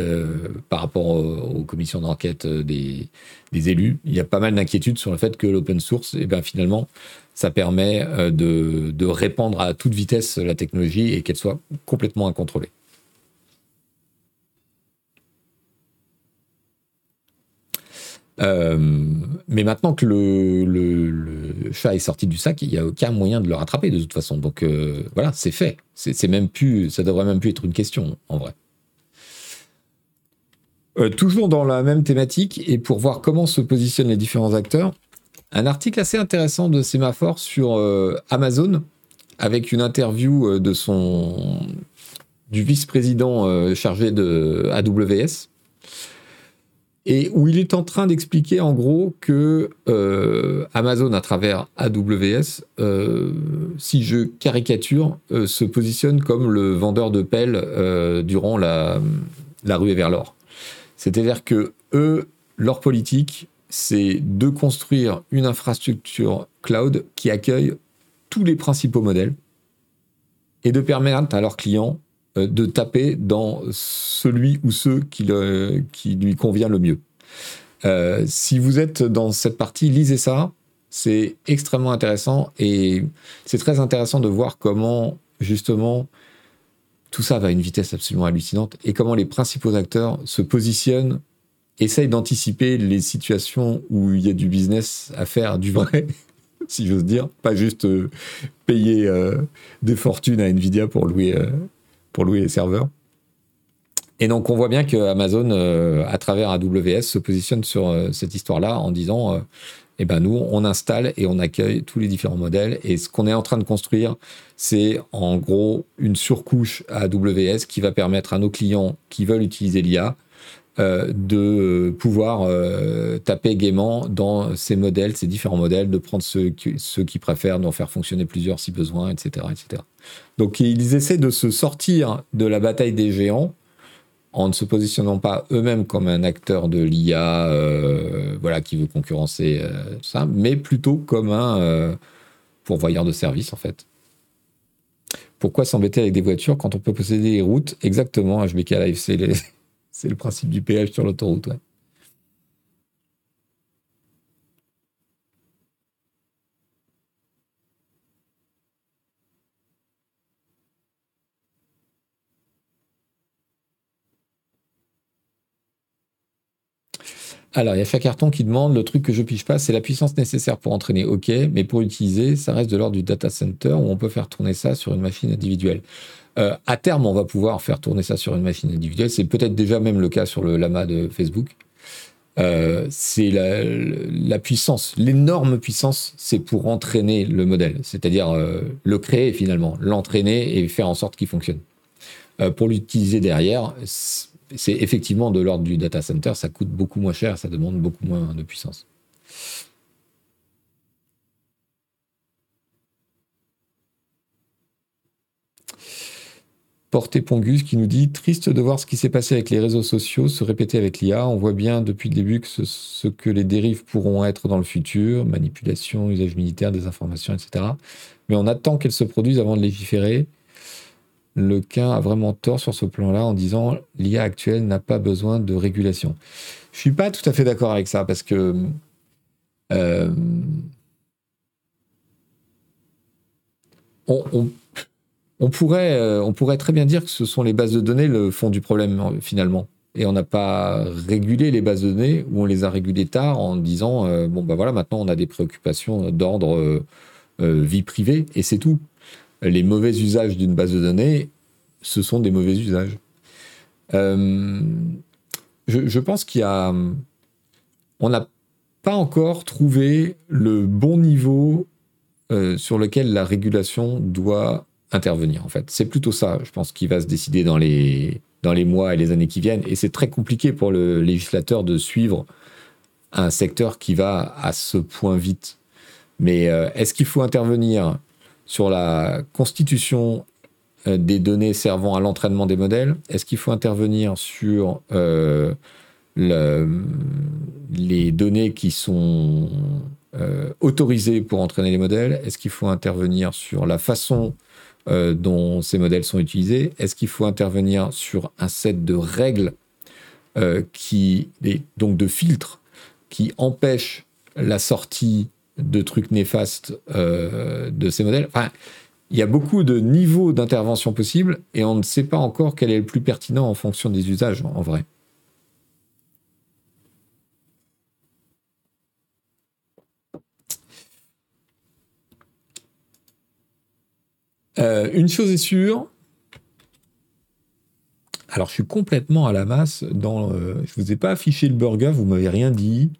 par rapport aux, commissions d'enquête des, élus, il y a pas mal d'inquiétudes sur le fait que l'open source, eh ben, finalement, ça permet de répandre à toute vitesse la technologie et qu'elle soit complètement incontrôlée. Mais maintenant que le, chat est sorti du sac, il n'y a aucun moyen de le rattraper de toute façon. Donc euh, voilà, c'est fait. C'est même plus, ça devrait même plus être une question en vrai. Euh, toujours dans la même thématique et pour voir comment se positionnent les différents acteurs, un article assez intéressant de Sémaphore sur Amazon avec une interview de son du vice-président chargé de AWS et où il est en train d'expliquer en gros que euh, Amazon, à travers AWS, euh, si je caricature, euh, se positionne comme le vendeur de pelles durant la, la ruée vers l'or. C'est-à-dire que eux, leur politique, c'est de construire une infrastructure cloud qui accueille tous les principaux modèles et de permettre à leurs clients de taper dans celui ou ceux qui, lui convient le mieux. si vous êtes dans cette partie, lisez ça. C'est extrêmement intéressant et c'est très intéressant de voir comment justement tout ça va à une vitesse absolument hallucinante et comment les principaux acteurs se positionnent, essayent d'anticiper les situations où il y a du business à faire, du vrai, si j'ose dire, pas juste euh, payer euh, des fortunes à Nvidia pour louer, euh, pour louer les serveurs. Et donc on voit bien que Amazon, à travers AWS, se positionne sur cette histoire-là en disant eh ben nous, on installe et on accueille tous les différents modèles. Et ce qu'on est en train de construire, c'est en gros une surcouche AWS qui va permettre à nos clients qui veulent utiliser l'IA euh, de pouvoir euh, taper gaiement dans ces modèles, ces différents modèles, de prendre ceux qui, préfèrent, d'en faire fonctionner plusieurs si besoin, etc., etc. Donc ils essaient de se sortir de la bataille des géants en ne se positionnant pas eux-mêmes comme un acteur de l'IA euh, voilà, qui veut concurrencer euh, ça, mais plutôt comme un euh, pourvoyeur de services en fait. Pourquoi s'embêter avec des voitures quand on peut posséder des routes Exactement, HBK Live, c'est le principe du péage sur l'autoroute. Alors, il y a chaque carton qui demande le truc que je pige pas, c'est la puissance nécessaire pour entraîner. Ok, mais pour l'utiliser, ça reste de l'ordre du data center où on peut faire tourner ça sur une machine individuelle. Euh, à terme, on va pouvoir faire tourner ça sur une machine individuelle. C'est peut-être déjà même le cas sur le Lama de Facebook. Euh, c'est la, puissance, l'énorme puissance, c'est pour entraîner le modèle, c'est-à-dire euh, le créer finalement, l'entraîner et faire en sorte qu'il fonctionne. pour l'utiliser derrière, c'est effectivement de l'ordre du data center, ça coûte beaucoup moins cher, ça demande beaucoup moins de puissance. Porté Pongus qui nous dit Triste de voir ce qui s'est passé avec les réseaux sociaux se répéter avec l'IA. On voit bien depuis le début que ce, que les dérives pourront être dans le futur manipulation, usage militaire, désinformation, etc. Mais on attend qu'elles se produisent avant de légiférer Lequin a vraiment tort sur ce plan-là en disant l'IA actuelle n'a pas besoin de régulation. Je suis pas tout à fait d'accord avec ça parce que euh, on, pourrait, euh, on pourrait très bien dire que ce sont les bases de données le fond du problème finalement. Et on n'a pas régulé les bases de données ou on les a régulées tard en disant euh, bon ben voilà maintenant on a des préoccupations d'ordre vie privée et c'est tout les mauvais usages d'une base de données, ce sont des mauvais usages. Euh, je, pense qu'il y a. On n'a pas encore trouvé le bon niveau euh, sur lequel la régulation doit intervenir, en fait. C'est plutôt ça, je pense, qui va se décider dans les, dans les mois et les années qui viennent. Et c'est très compliqué pour le législateur de suivre un secteur qui va à ce point vite. Mais euh, est-ce qu'il faut intervenir sur la constitution euh, des données servant à l'entraînement des modèles Est-ce qu'il faut intervenir sur euh, les données qui sont euh, autorisées pour entraîner les modèles? Est-ce qu'il faut intervenir sur la façon dont ces modèles sont utilisés? Est-ce qu'il faut intervenir sur un set de règles qui, donc de filtres, qui empêchent la sortie de trucs néfastes euh, de ces modèles. Enfin, il y a beaucoup de niveaux d'intervention possibles et on ne sait pas encore quel est le plus pertinent en fonction des usages, en vrai. Euh, une chose est sûre, alors je suis complètement à la masse dans. Euh, je vous ai pas affiché le burger, vous m'avez rien dit.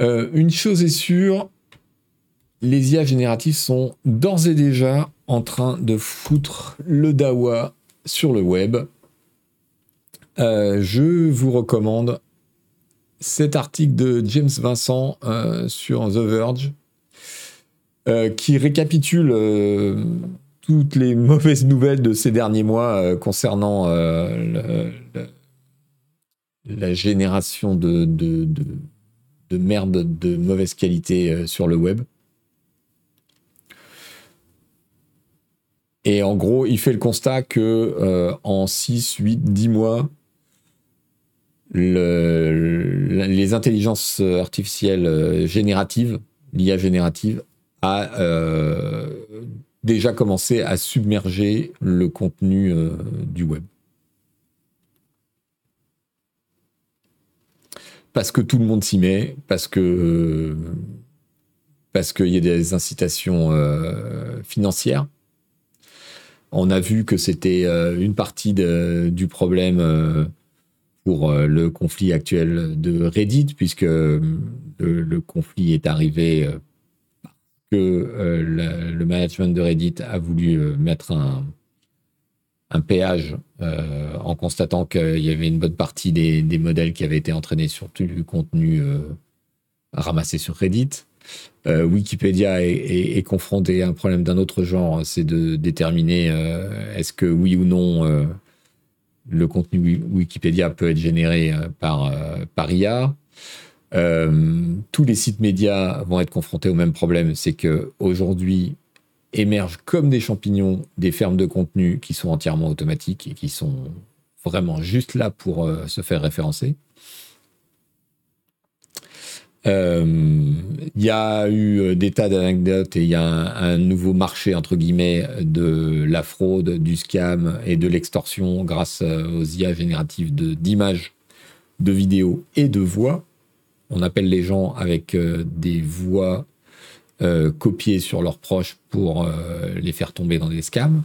Euh, une chose est sûre, les IA génératives sont d'ores et déjà en train de foutre le dawa sur le web. Euh, je vous recommande cet article de James Vincent euh, sur The Verge qui récapitule toutes les mauvaises nouvelles de ces derniers mois concernant la génération de merde de mauvaise qualité euh, sur le web. Et en gros, il fait le constat que en 6, 8, 10 mois, les intelligences artificielles génératives, l'IA générative, a déjà commencé à submerger le contenu du web. Parce que tout le monde s'y met, parce que parce qu'il y a des incitations euh, financières. On a vu que c'était euh, une partie du problème euh, pour le conflit actuel de Reddit, puisque le, conflit est arrivé parce que le management de Reddit a voulu mettre un, un péage euh, en constatant qu'il y avait une bonne partie des, modèles qui avaient été entraînés sur du contenu euh, ramassé sur Reddit. Euh, Wikipédia est, confronté à un problème d'un autre genre, c'est de déterminer est-ce que oui ou non le contenu Wikipédia peut être généré par, par IA. tous les sites médias vont être confrontés au même problème, c'est que aujourd'hui émergent comme des champignons des fermes de contenu qui sont entièrement automatiques et qui sont vraiment juste là pour euh, se faire référencer. Euh, il y a eu euh, des tas d'anecdotes et il y a un, nouveau marché, entre guillemets, de la fraude, du scam et de l'extorsion grâce aux IA génératives d'images, de, vidéos et de voix. On appelle les gens avec des voix euh, copier sur leurs proches pour euh, les faire tomber dans des scams.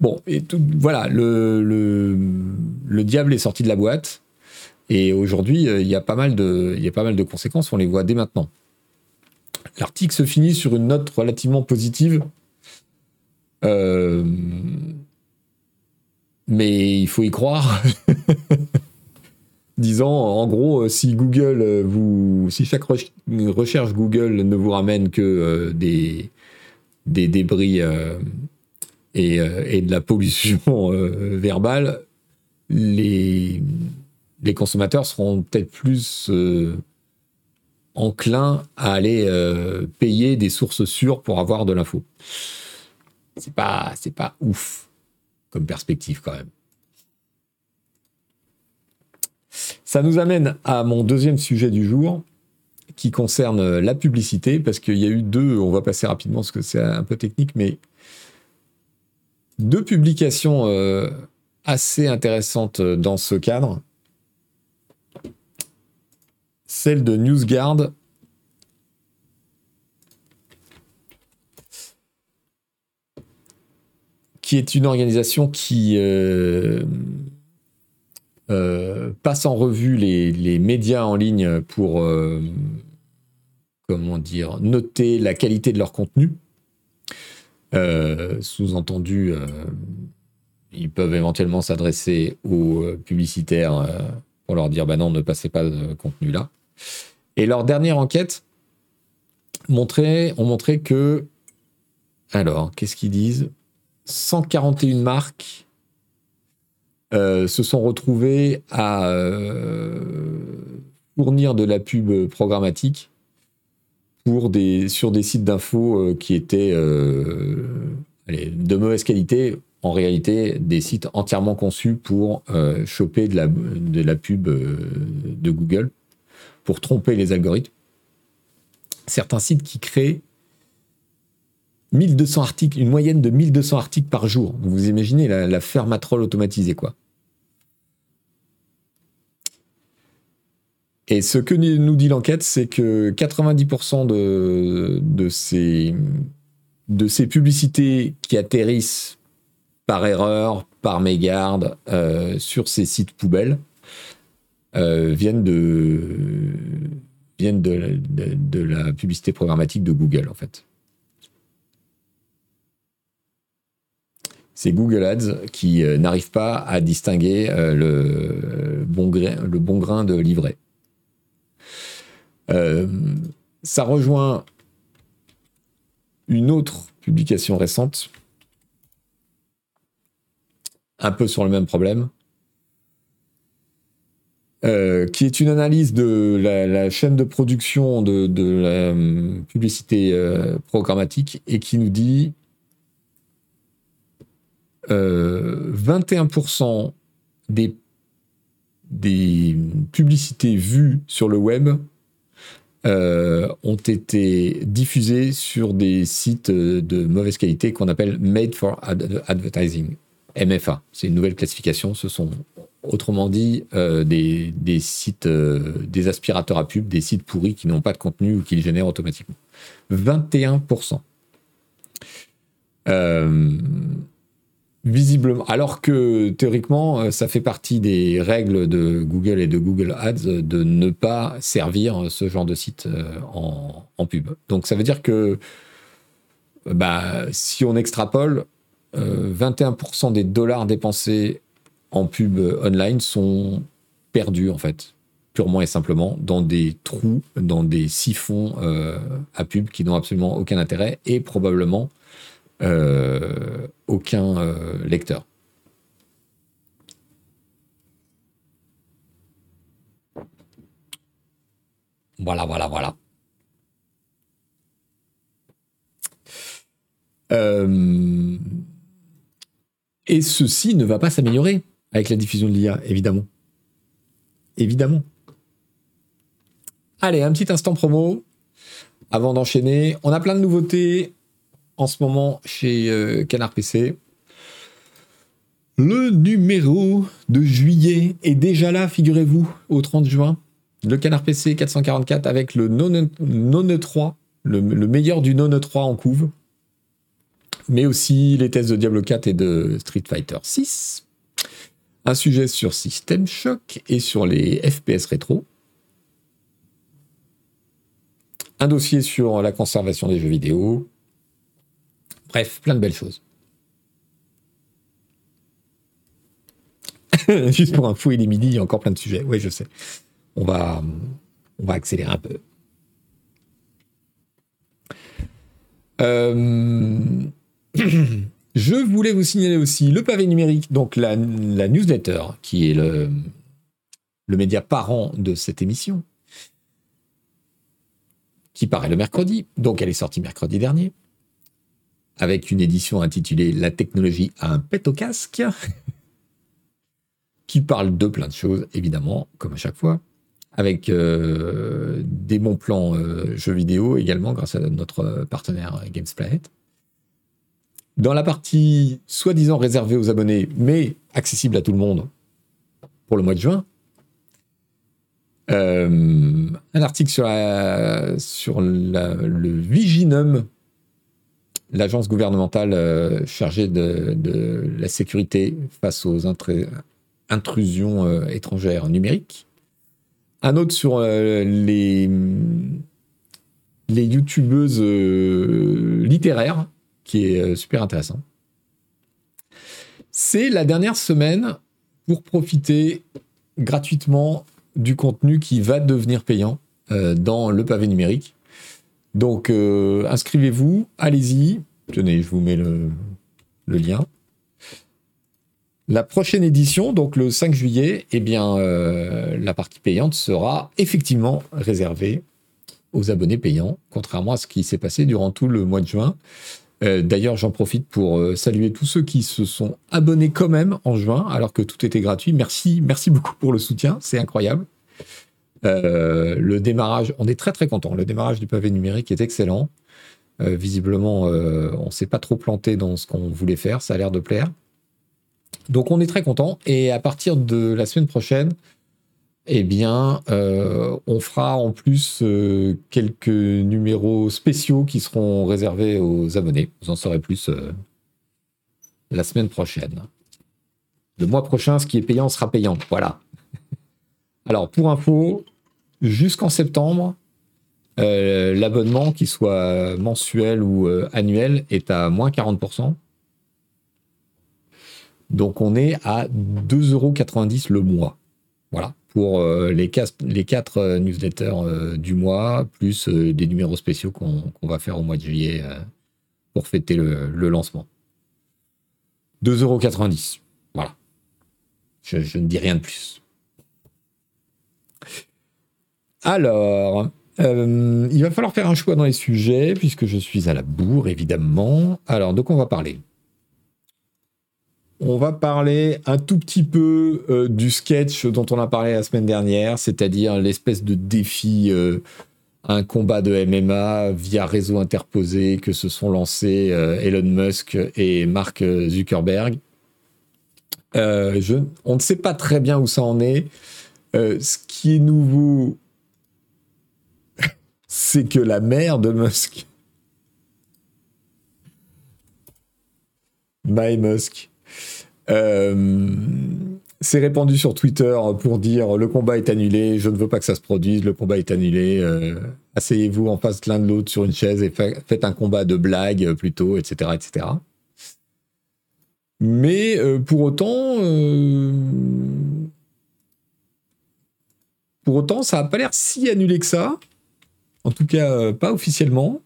Bon, et tout, voilà, le, le, diable est sorti de la boîte. Et aujourd'hui, euh, il y a pas mal de conséquences, on les voit dès maintenant. L'article se finit sur une note relativement positive. mais il faut y croire. disant en gros euh, si Google euh, vous si chaque recherche Google ne vous ramène que euh, des débris et, et, de la pollution verbale les les consommateurs seront peut-être plus enclins à aller payer des sources sûres pour avoir de l'info. C'est pas c'est pas ouf comme perspective quand même. Ça nous amène à mon deuxième sujet du jour, qui concerne la publicité, parce qu'il y a eu deux, on va passer rapidement parce que c'est un peu technique, mais deux publications euh, assez intéressantes dans ce cadre. Celle de NewsGuard, qui est une organisation qui euh, euh, passe en revue les, médias en ligne pour, euh, comment dire, noter la qualité de leur contenu. Euh, sous-entendu, ils peuvent éventuellement s'adresser aux publicitaires pour leur dire bah non, ne passez pas de contenu là. Et leur dernière enquête montrait, ont montré que, alors, qu'est-ce qu'ils disent? 141 marques euh, se sont retrouvés à euh, fournir de la pub programmatique pour des, sur des sites d'infos euh, qui étaient de mauvaise qualité, en réalité des sites entièrement conçus pour choper de la, pub de Google, pour tromper les algorithmes. Certains sites qui créent 1200 articles, une moyenne de 1200 articles par jour. Vous imaginez la, la fermatrol automatisée, quoi. Et ce que nous dit l'enquête, c'est que 90% de, ces, publicités qui atterrissent par erreur, par mégarde, euh, sur ces sites poubelles, euh, viennent, de, la publicité programmatique de Google, en fait. C'est Google Ads qui euh, n'arrive pas à distinguer le, bon grain, le bon grain de livret. Euh, ça rejoint une autre publication récente, un peu sur le même problème, euh, qui est une analyse de la, chaîne de production de, la euh, publicité programmatique et qui nous dit 21% des, des publicités vues sur le web ont été diffusées sur des sites de mauvaise qualité qu'on appelle Made for Advertising. MFA. C'est une nouvelle classification. Ce sont, autrement dit, euh, des, sites, euh, des aspirateurs à pub, des sites pourris qui n'ont pas de contenu ou qui les génèrent automatiquement. 21%. Euh, visiblement, alors que théoriquement, ça fait partie des règles de Google et de Google Ads de ne pas servir ce genre de site en, pub. Donc ça veut dire que bah, si on extrapole, 21% euh, des dollars dépensés en pub online sont perdus, en fait, purement et simplement, dans des trous, dans des siphons euh, à pub qui n'ont absolument aucun intérêt et probablement euh, aucun lecteur. Voilà, voilà, voilà. Euh, et ceci ne va pas s'améliorer avec la diffusion de l'IA, évidemment. Évidemment. Allez, un petit instant promo avant d'enchaîner. On a plein de nouveautés en ce moment chez euh, Canard PC. Le numéro de juillet est déjà là, figurez-vous, au 30 juin. Le Canard PC 444 avec le None 3, le, le meilleur du None 3 en couve mais aussi les tests de Diablo 4 et de Street Fighter 6, un sujet sur System Shock et sur les FPS rétro, un dossier sur la conservation des jeux vidéo, bref, plein de belles choses. Juste pour un fou, il est midi, il y a encore plein de sujets. Oui, je sais. On va, on va accélérer un peu. Euh, Je voulais vous signaler aussi le pavé numérique, donc la, newsletter, qui est le média parent de cette émission, qui paraît le mercredi. Donc elle est sortie mercredi dernier, avec une édition intitulée La technologie a un pet au casque, qui parle de plein de choses, évidemment, comme à chaque fois, avec euh, des bons plans euh, jeux vidéo également, grâce à notre partenaire Games Planet. Dans la partie soi-disant réservée aux abonnés, mais accessible à tout le monde pour le mois de juin, euh, un article sur, sur le Viginum, l'agence gouvernementale euh, chargée de, la sécurité face aux intrusions euh, étrangères numériques. Un autre sur les, les youtubeuses littéraires qui est euh, super intéressant. C'est la dernière semaine pour profiter gratuitement du contenu qui va devenir payant euh, dans le pavé numérique. Donc euh, inscrivez-vous, allez-y. Tenez, je vous mets le, lien. La prochaine édition, donc le 5 juillet, eh bien, la partie payante sera effectivement réservée aux abonnés payants, contrairement à ce qui s'est passé durant tout le mois de juin. Euh, d'ailleurs, j'en profite pour euh, saluer tous ceux qui se sont abonnés quand même en juin, alors que tout était gratuit. Merci, merci beaucoup pour le soutien, c'est incroyable. Euh, le démarrage, on est très très content. Le démarrage du pavé numérique est excellent. visiblement, on s'est pas trop planté dans ce qu'on voulait faire. Ça a l'air de plaire. Donc, on est très content. Et à partir de la semaine prochaine, eh bien, euh, on fera en plus euh, quelques numéros spéciaux qui seront réservés aux abonnés. Vous en saurez plus euh, la semaine prochaine. Le mois prochain, ce qui est payant sera payant. Voilà. Alors, pour info, jusqu'en septembre, l'abonnement, qu'il soit mensuel ou annuel, est à moins 40%. Donc, on est à 2,90 euros le mois. Voilà pour euh, les, quatre euh, newsletters euh, du mois, plus des numéros spéciaux qu'on va faire au mois de juillet pour fêter le, lancement. 2,90€. Voilà. Je, ne dis rien de plus. Alors, il va falloir faire un choix dans les sujets, puisque je suis à la bourre, évidemment. Alors, de quoi on va parler? On va parler un tout petit peu euh, du sketch dont on a parlé la semaine dernière, c'est-à-dire l'espèce de défi, euh, un combat de MMA via réseau interposé que se sont lancés euh, Elon Musk et Mark Zuckerberg. on ne sait pas très bien où ça en est. ce qui est nouveau, c'est que la mère de Musk, My Musk, euh, c'est répandu sur Twitter pour dire le combat est annulé, je ne veux pas que ça se produise, le combat est annulé. Euh, asseyez-vous en face l'un de l'autre sur une chaise et faites un combat de blague plutôt, etc., etc. Mais euh, pour autant, pour autant, ça n'a pas l'air si annulé que ça. En tout cas, pas officiellement.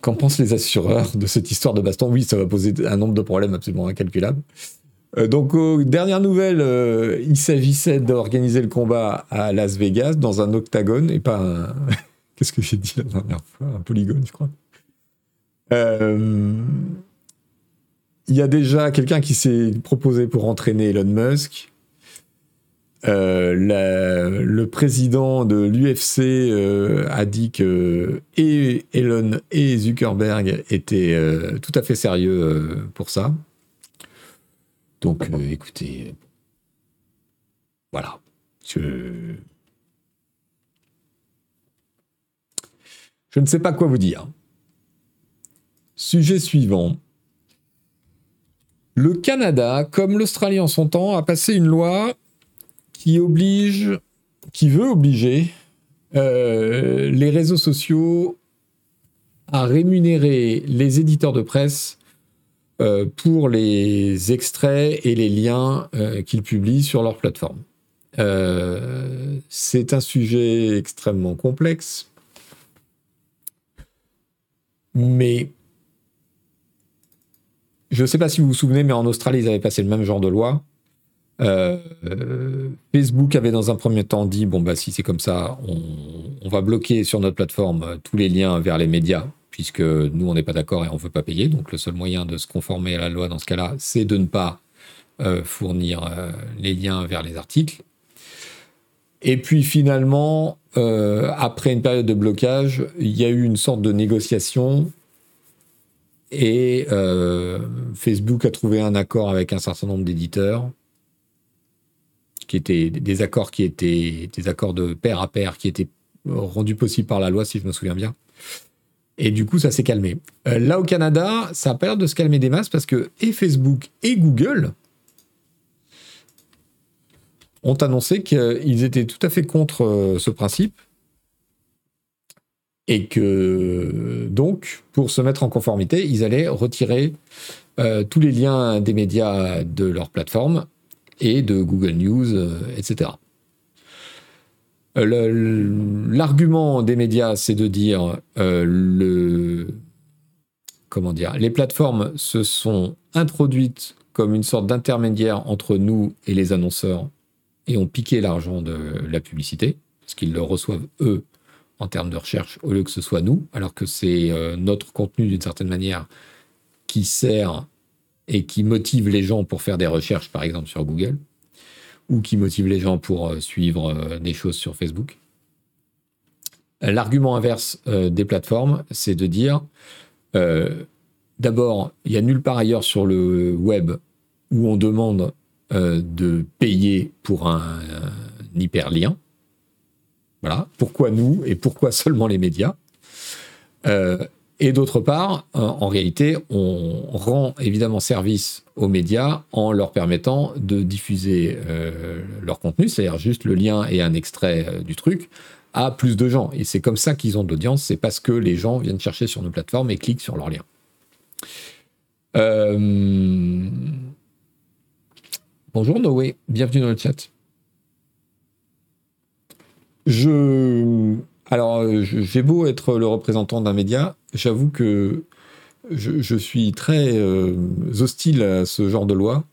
Qu'en pensent les assureurs de cette histoire de baston? Oui, ça va poser un nombre de problèmes absolument incalculables. Euh, donc, dernière nouvelle, euh, il s'agissait d'organiser le combat à Las Vegas dans un octagone et pas un. Qu'est-ce que j'ai dit la dernière fois? Un polygone, je crois. Euh, il y a déjà quelqu'un qui s'est proposé pour entraîner Elon Musk. Euh, le président de l'UFC euh, a dit que et Elon et Zuckerberg étaient euh, tout à fait sérieux pour ça. Donc, écoutez, voilà. Je... Je ne sais pas quoi vous dire. Sujet suivant. Le Canada, comme l'Australie en son temps, a passé une loi qui oblige, qui veut obliger euh, les réseaux sociaux à rémunérer les éditeurs de presse euh, pour les extraits et les liens euh, qu'ils publient sur leur plateforme. c'est un sujet extrêmement complexe, mais je ne sais pas si vous vous souvenez, mais en Australie, ils avaient passé le même genre de loi. Euh, Facebook avait dans un premier temps dit bon bah si c'est comme ça, on, va bloquer sur notre plateforme tous les liens vers les médias puisque nous on n'est pas d'accord et on veut pas payer. Donc le seul moyen de se conformer à la loi dans ce cas-là, c'est de ne pas euh, fournir euh, les liens vers les articles. Et puis finalement, après une période de blocage, il y a eu une sorte de négociation et Facebook a trouvé un accord avec un certain nombre d'éditeurs qui étaient des accords qui étaient des accords de pair à pair qui étaient rendus possibles par la loi, si je me souviens bien. Et du coup, ça s'est calmé. Euh, là, au Canada, ça a pas l'air de se calmer des masses parce que Facebook et Google ont annoncé qu'ils étaient tout à fait contre euh, ce principe et que donc, pour se mettre en conformité, ils allaient retirer euh, tous les liens des médias de leur plateforme et de Google News, euh, etc. Euh, l'argument des médias, c'est de dire le comment dire, les plateformes se sont introduites comme une sorte d'intermédiaire entre nous et les annonceurs et ont piqué l'argent de la publicité, parce qu'ils le reçoivent eux en termes de recherche au lieu que ce soit nous, alors que c'est notre contenu d'une certaine manière qui sert et qui motive les gens pour faire des recherches, par exemple, sur Google, ou qui motive les gens pour euh, suivre euh, des choses sur Facebook. L'argument inverse euh, des plateformes, c'est de dire, d'abord, il n'y a nulle part ailleurs sur le web où on demande de payer pour un hyperlien. Voilà. Pourquoi nous et pourquoi seulement les médias? Et d'autre part, en réalité, on rend évidemment service aux médias en leur permettant de diffuser euh, leur contenu, c'est-à-dire juste le lien et un extrait euh, du truc, à plus de gens. Et c'est comme ça qu'ils ont de l'audience, c'est parce que les gens viennent chercher sur nos plateformes et cliquent sur leur lien. Euh, bonjour Noé, bienvenue dans le chat. Je alors, euh, j'ai beau être le représentant d'un média, j'avoue que je, suis très euh, hostile à ce genre de loi.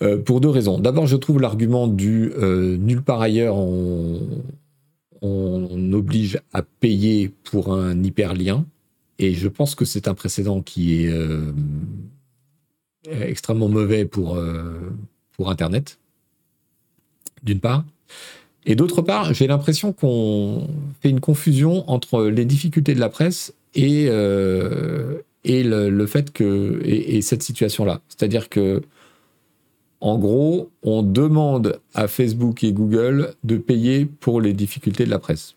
Euh, pour deux raisons. D'abord, je trouve l'argument du nulle part ailleurs on, on oblige à payer pour un hyperlien. Et je pense que c'est un précédent qui est euh, extrêmement mauvais pour, euh, pour Internet, d'une part. Et d'autre part, j'ai l'impression qu'on fait une confusion entre les difficultés de la presse et, euh, le, fait que. et cette situation-là. C'est-à-dire que en gros, on demande à Facebook et Google de payer pour les difficultés de la presse.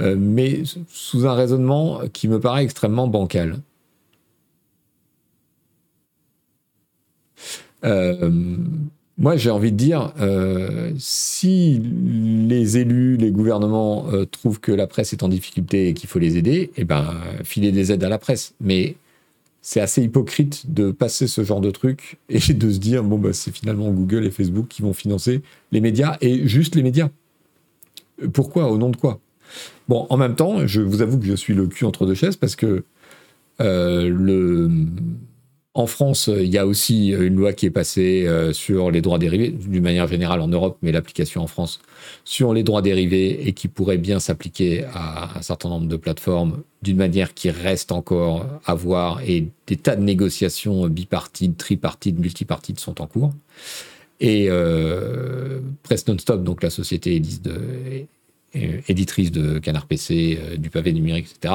Euh, mais sous un raisonnement qui me paraît extrêmement bancal. Euh, moi, j'ai envie de dire, euh, si les élus, les gouvernements trouvent que la presse est en difficulté et qu'il faut les aider, eh ben, filer des aides à la presse. Mais c'est assez hypocrite de passer ce genre de truc et de se dire bon bah c'est finalement Google et Facebook qui vont financer les médias et juste les médias. Pourquoi? Au nom de quoi? Bon, en même temps, je vous avoue que je suis le cul entre deux chaises parce que euh, le en France, il y a aussi une loi qui est passée euh, sur les droits dérivés, d'une manière générale en Europe, mais l'application en France, sur les droits dérivés et qui pourrait bien s'appliquer à un certain nombre de plateformes d'une manière qui reste encore à voir et des tas de négociations bipartites, tripartites, multipartites sont en cours. Et euh, Presse Non-Stop, donc la société éditrice de Canard PC, euh, du pavé numérique, etc.,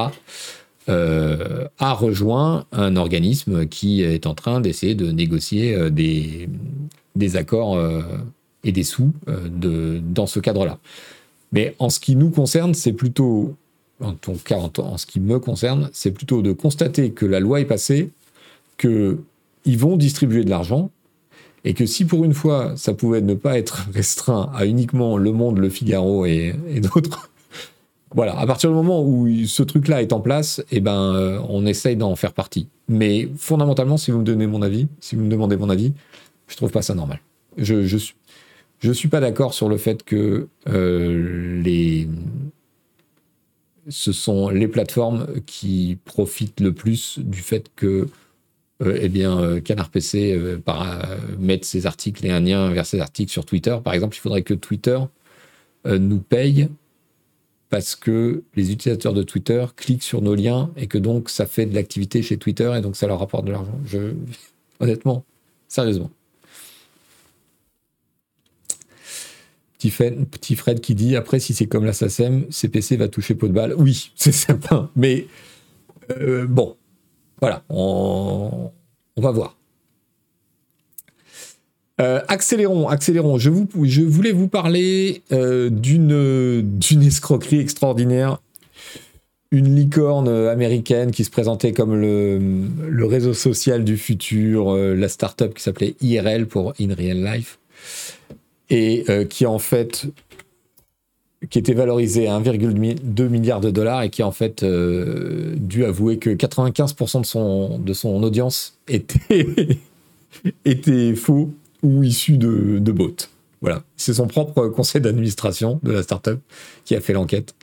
euh, a rejoint un organisme qui est en train d'essayer de négocier euh, des, des accords euh, et des sous de, dans ce cadre-là. Mais en ce qui nous concerne, c'est plutôt, en tout cas en, ce qui me concerne, c'est plutôt de constater que la loi est passée, qu'ils vont distribuer de l'argent, et que si pour une fois ça pouvait ne pas être restreint à uniquement Le Monde, Le Figaro et, et d'autres, voilà, à partir du moment où ce truc-là est en place, eh ben, euh, on essaye d'en faire partie. Mais fondamentalement, si vous me donnez mon avis, si vous me demandez mon avis, je trouve pas ça normal. Je je suis pas d'accord sur le fait que euh, les ce sont les plateformes qui profitent le plus du fait que euh, eh bien Canard PC par, mette ses articles et un lien vers ses articles sur Twitter. Par exemple, il faudrait que Twitter nous paye parce que les utilisateurs de Twitter cliquent sur nos liens et que donc ça fait de l'activité chez Twitter et donc ça leur rapporte de l'argent. Je... Honnêtement, sérieusement. Petit Fred, qui dit après si c'est comme la SACEM, CPC va toucher pot de balle. Oui, c'est certain, mais euh, bon, voilà, on va voir. Euh, accélérons, accélérons. Je, voulais vous parler euh, d'une, escroquerie extraordinaire. Une licorne américaine qui se présentait comme le, réseau social du futur, euh, la startup qui s'appelait IRL pour In Real Life, et qui en fait qui était valorisée à 1,2 milliard de dollars et qui en fait dû avouer que 95% de son, audience était faux ou issu de, de bots. Voilà, c'est son propre conseil d'administration de la startup qui a fait l'enquête.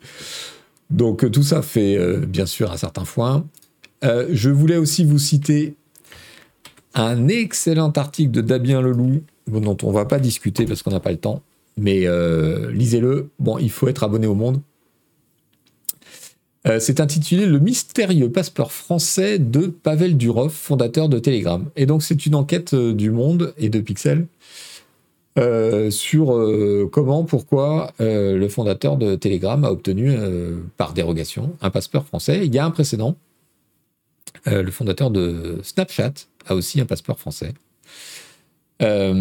Donc tout ça fait euh, bien sûr un certain foin. Euh, je voulais aussi vous citer un excellent article de Damien Leloup, dont on va pas discuter parce qu'on n'a pas le temps, mais euh, lisez-le. Bon, il faut être abonné au monde. Euh, c'est intitulé Le mystérieux passeport français de Pavel Durov, fondateur de Telegram. Et donc c'est une enquête euh, du Monde et de Pixel euh, sur comment, pourquoi le fondateur de Telegram a obtenu par dérogation un passeport français. Il y a un précédent. le fondateur de Snapchat a aussi un passeport français. ça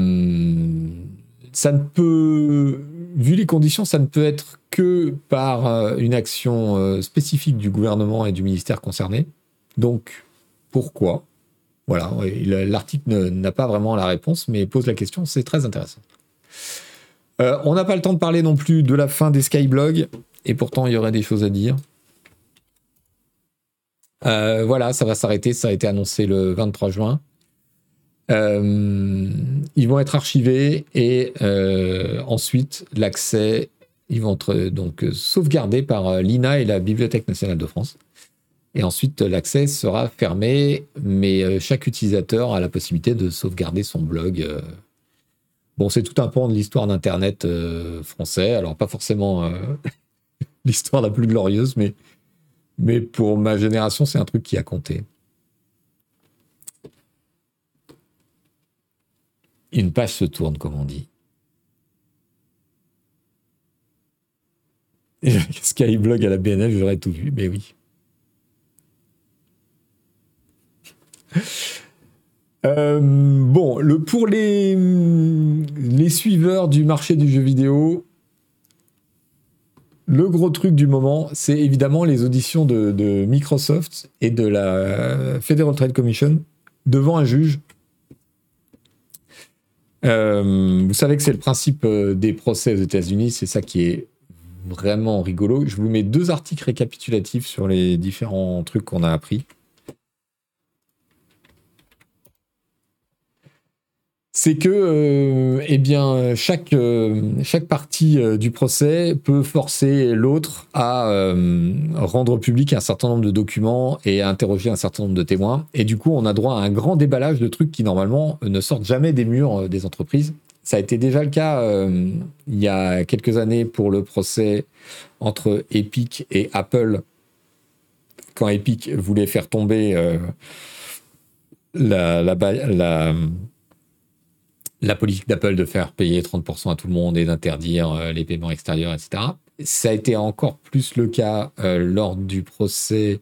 ne peut, vu les conditions, ça ne peut être que par euh, une action euh, spécifique du gouvernement et du ministère concerné. Donc, pourquoi? Voilà, l'article n'a pas vraiment la réponse, mais pose la question, c'est très intéressant. Euh, on n'a pas le temps de parler non plus de la fin des Skyblogs, et pourtant il y aurait des choses à dire. voilà, ça va s'arrêter, ça a été annoncé le 23 juin. Ils vont être archivés et ensuite l'accès ils vont être donc sauvegardés par euh, l'INA et la Bibliothèque nationale de France. Et ensuite, l'accès sera fermé, mais euh, chaque utilisateur a la possibilité de sauvegarder son blog. Euh. Bon, c'est tout un pan de l'histoire d'Internet français. Alors, pas forcément l'histoire la plus glorieuse, mais, mais pour ma génération, c'est un truc qui a compté. Une page se tourne, comme on dit. Skyblog à la BNF, j'aurais tout vu, mais oui. Euh, bon, le, pour les, les suiveurs du marché du jeu vidéo, le gros truc du moment, c'est évidemment les auditions de, Microsoft et de la Federal Trade Commission devant un juge. Euh, vous savez que c'est le principe euh, des procès aux États-Unis, c'est ça qui est vraiment rigolo. Je vous mets deux articles récapitulatifs sur les différents trucs qu'on a appris. C'est que euh, eh bien, chaque, euh, chaque partie euh, du procès peut forcer l'autre à rendre public un certain nombre de documents et à interroger un certain nombre de témoins. Et du coup, on a droit à un grand déballage de trucs qui, normalement, ne sortent jamais des murs des entreprises. Ça a été déjà le cas il y a quelques années pour le procès entre Epic et Apple, quand Epic voulait faire tomber la, la politique d'Apple de faire payer 30% à tout le monde et d'interdire euh, les paiements extérieurs, etc. Ça a été encore plus le cas euh, lors du procès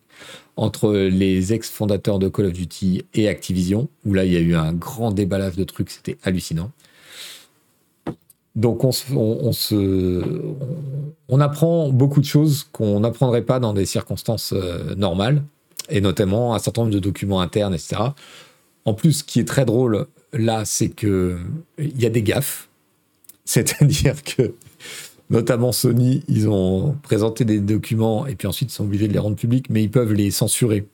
entre les ex-fondateurs de Call of Duty et Activision, où là, il y a eu un grand déballage de trucs, c'était hallucinant. Donc, on, se, on, apprend beaucoup de choses qu'on n'apprendrait pas dans des circonstances euh, normales, et notamment un certain nombre de documents internes, etc. En plus, ce qui est très drôle, là, c'est que il y a des gaffes. C'est-à-dire que, notamment Sony, ils ont présenté des documents et puis ensuite ils sont obligés de les rendre publics, mais ils peuvent les censurer.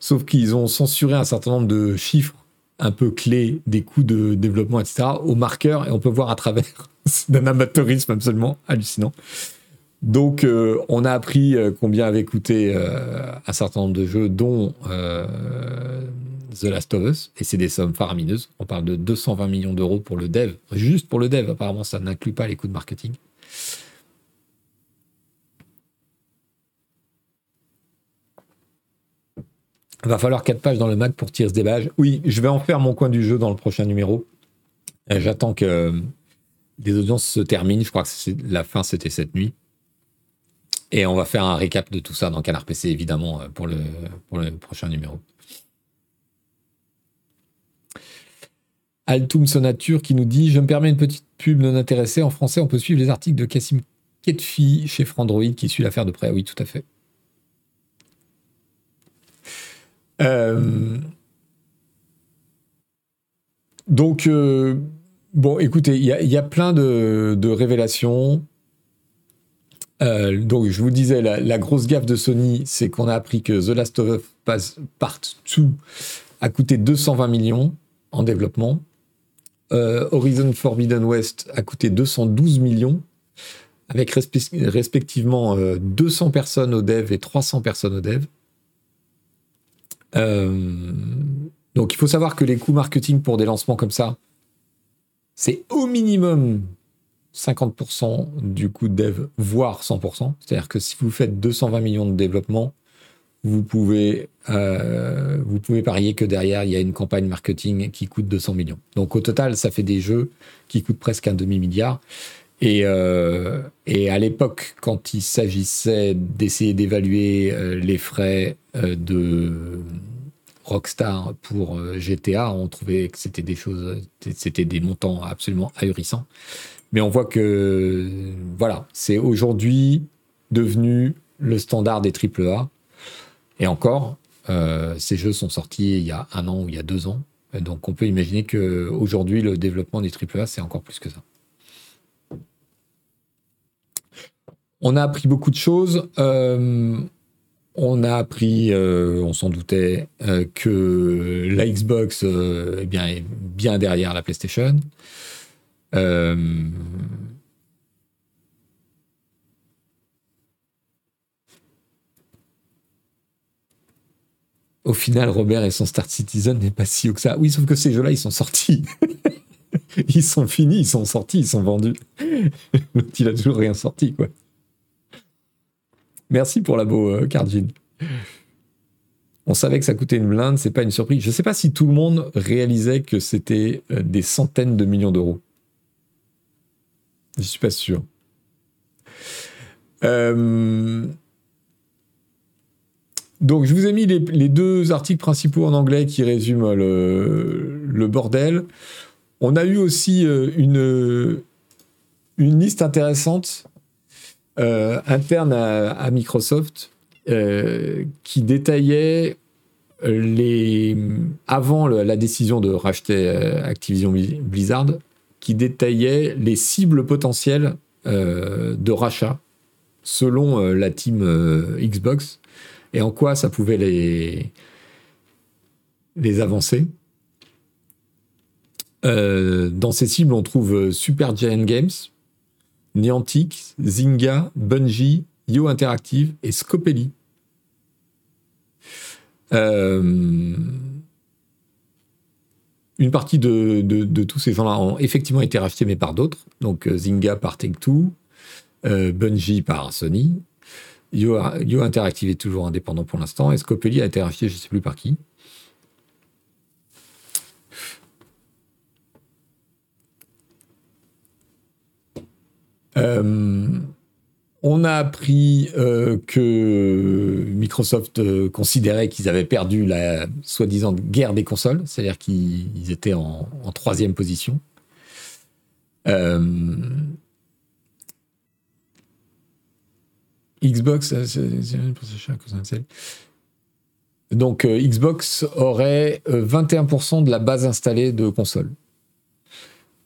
Sauf qu'ils ont censuré un certain nombre de chiffres un peu clés des coûts de développement, etc., au marqueur, et on peut voir à travers. d'un amateurisme absolument hallucinant. Donc, euh, on a appris euh, combien avait coûté euh, un certain nombre de jeux, dont The Last of Us, et c'est des sommes faramineuses. On parle de 220 millions d'euros pour le dev, juste pour le dev, apparemment ça n'inclut pas les coûts de marketing. Va falloir 4 pages dans le Mac pour tirer ce déballage. Oui, je vais en faire mon coin du jeu dans le prochain numéro. J'attends que les audiences se terminent. Je crois que la fin, c'était cette nuit. Et on va faire un récap de tout ça dans Canard PC, évidemment, euh, pour le, prochain numéro. Altum Sonature qui nous dit Je me permets une petite pub non intéressée. En français, on peut suivre les articles de Cassim Ketfi chez Frandroid qui suit l'affaire de près. Oui, tout à fait. Euh, donc, euh, bon, écoutez, il y, a plein de, révélations. Euh, donc, je vous disais, la, grosse gaffe de Sony, c'est qu'on a appris que The Last of Us Part 2 a coûté 220 millions en développement. Euh, Horizon Forbidden West a coûté 212 millions, avec respectivement 200 euh, personnes au dev et 300 personnes au dev. Donc il faut savoir que les coûts marketing pour des lancements comme ça, c'est au minimum 50% du coût de dev, voire 100%. C'est-à-dire que si vous faites 220 millions de développement, vous pouvez, euh, vous pouvez parier que derrière, il y a une campagne marketing qui coûte 200 millions. Donc au total, ça fait des jeux qui coûtent presque un demi-milliard. Et, euh, à l'époque, quand il s'agissait d'essayer d'évaluer euh, les frais de Rockstar pour GTA, on trouvait que c'était des choses, c'était des montants absolument ahurissants. Mais on voit que, voilà, c'est aujourd'hui devenu le standard des AAA. Et encore, euh, ces jeux sont sortis il y a un an ou il y a deux ans. Donc on peut imaginer qu'aujourd'hui, le développement des AAA, c'est encore plus que ça. On a appris beaucoup de choses. Euh, on a appris, euh, on s'en doutait, que la Xbox eh est bien derrière la PlayStation. Au final, Robert et son Star Citizen n'est pas si haut que ça. Oui, sauf que ces jeux-là, ils sont sortis. ils sont finis, ils sont sortis, ils sont vendus. L'autre, il a toujours rien sorti, quoi. Merci pour la beau euh, On savait que ça coûtait une blinde, c'est pas une surprise. Je sais pas si tout le monde réalisait que c'était euh, des centaines de millions d'euros. Je suis pas sûr. Euh, donc, je vous ai mis les, deux articles principaux en anglais qui résument le, bordel. On a eu aussi euh, une, liste intéressante euh, interne à, Microsoft qui détaillait les avant la décision de racheter Activision Blizzard, qui détaillait les cibles potentielles de rachat selon euh, la team euh, Xbox et en quoi ça pouvait les, avancer. Euh, dans ces cibles, on trouve Super Giant Games, Niantic, Zynga, Bungie, Yo Interactive et Scopely. Une partie de, tous ces gens-là ont effectivement été rachetés, mais par d'autres. Donc Zynga par Take-Two, euh, Bungie par Sony. Yo, Interactive est toujours indépendant pour l'instant. Et Scopely a été racheté, je ne sais plus par qui. Euh, on a appris euh, que Microsoft considérait qu'ils avaient perdu la soi-disant guerre des consoles, c'est-à-dire qu'ils étaient en, troisième position. Xbox, donc euh, Xbox aurait 21% euh, de la base installée de consoles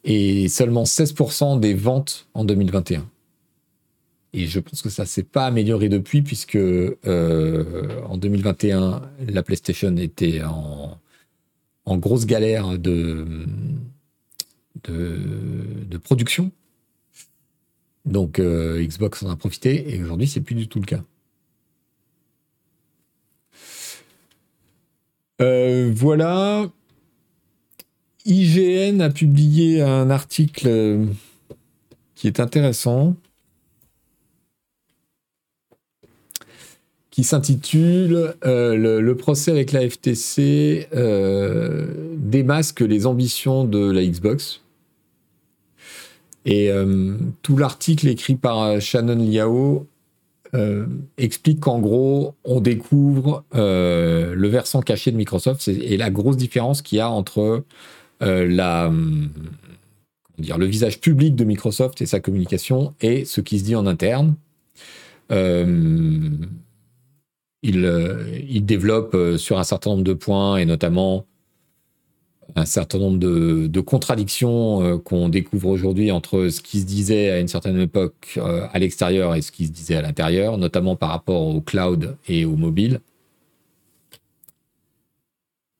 et seulement 16% des ventes en 2021. Et je pense que ça s'est pas amélioré depuis puisque euh, en 2021 la PlayStation était en, grosse galère de, de production donc euh, Xbox en a profité et aujourd'hui c'est plus du tout le cas. Euh, voilà. IGN a publié un article qui est intéressant, qui s'intitule le, procès avec la FTC démasque les ambitions de la Xbox. Et euh, tout l'article écrit par euh, Shannon Liao euh, explique qu'en gros, on découvre le versant caché de Microsoft et la grosse différence qu'il y a entre la, dire, le visage public de Microsoft et sa communication et ce qui se dit en interne. Il, il, développe sur un certain nombre de points et notamment un certain nombre de, contradictions euh, qu'on découvre aujourd'hui entre ce qui se disait à une certaine époque euh, à l'extérieur et ce qui se disait à l'intérieur, notamment par rapport au cloud et au mobile.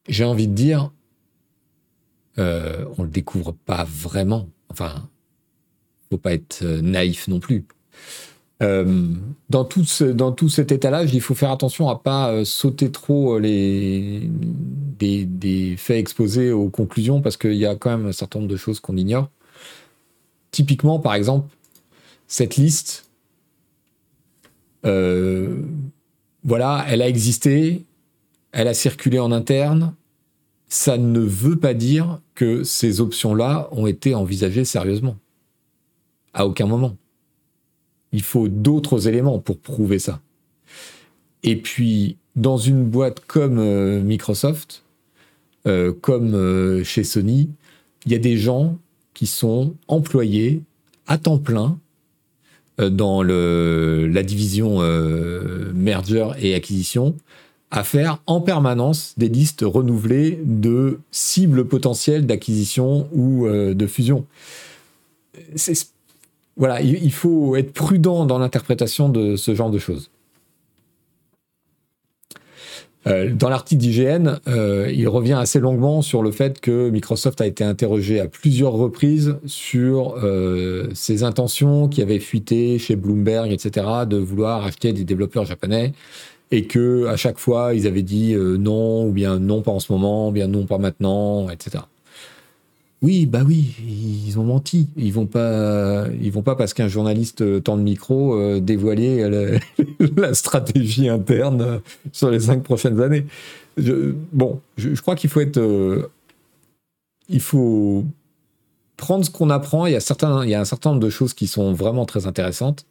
J'ai envie de dire, euh, on ne le découvre pas vraiment. Enfin, faut pas être naïf non plus. Euh, dans, tout cet étalage, il faut faire attention à pas euh, sauter trop euh, les, des, faits exposés aux conclusions parce qu'il y a quand même un certain nombre de choses qu'on ignore. Typiquement, par exemple, cette liste, voilà, elle a existé, elle a circulé en interne. Ça ne veut pas dire que ces options-là ont été envisagées sérieusement. À aucun moment. Il faut d'autres éléments pour prouver ça. Et puis, dans une boîte comme euh, Microsoft, euh, comme euh, chez Sony, il y a des gens qui sont employés à temps plein dans la division merger et acquisition à faire en permanence des listes renouvelées de cibles potentielles d'acquisition ou de fusion. Voilà, il, faut être prudent dans l'interprétation de ce genre de choses. Euh, dans l'article d'IGN, euh, il revient assez longuement sur le fait que Microsoft a été interrogé à plusieurs reprises sur euh, ses intentions qui avaient fuité chez Bloomberg, etc., de vouloir acheter des développeurs japonais, et que à chaque fois ils avaient dit non, ou bien non pas en ce moment, ou bien non pas maintenant, etc. Oui, bah oui, ils ont menti. Ils vont pas, ils vont pas parce qu'un journaliste tend le micro euh, dévoiler la, stratégie interne sur les cinq prochaines années. bon, je, crois qu'il faut être, euh, il faut prendre ce qu'on apprend. Il y a un certain nombre de choses qui sont vraiment très intéressantes.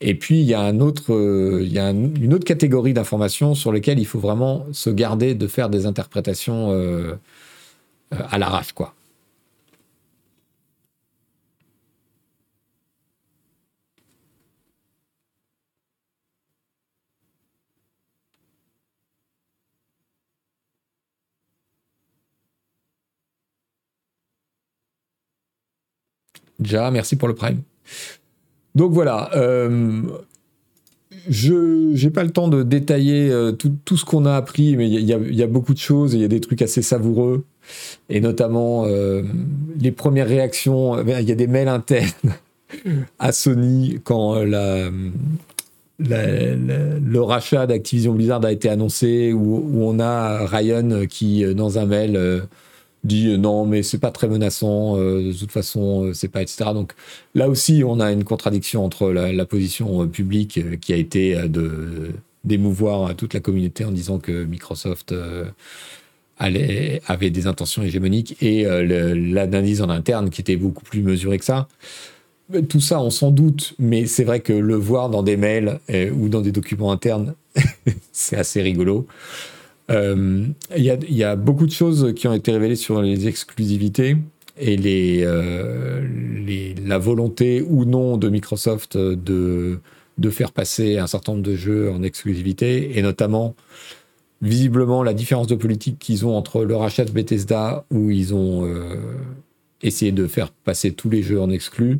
Et puis il y a un autre, euh, il y a une autre catégorie d'informations sur lesquelles il faut vraiment se garder de faire des interprétations à l'arrache, quoi. Déjà, merci pour le prime. Donc voilà, euh, je n'ai pas le temps de détailler euh, tout, ce qu'on a appris, mais il y, a beaucoup de choses, il y a des trucs assez savoureux, et notamment euh, les premières réactions, il y a des mails internes à Sony quand le rachat d'Activision Blizzard a été annoncé, où, où, on a Ryan qui, dans un mail, dit euh, non mais c'est pas très menaçant euh, de toute façon euh, c'est pas etc donc là aussi on a une contradiction entre la, position publique qui a été de d'émouvoir toute la communauté en disant que Microsoft avait des intentions hégémoniques et l'analyse en interne qui était beaucoup plus mesurée que ça. Tout ça on s'en doute mais c'est vrai que le voir dans des mails ou dans des documents internes c'est assez rigolo il y, a beaucoup de choses qui ont été révélées sur les exclusivités et euh, la volonté ou non de Microsoft de, faire passer un certain nombre de jeux en exclusivité, et notamment visiblement la différence de politique qu'ils ont entre le rachat de Bethesda, où ils ont euh, essayé de faire passer tous les jeux en exclus,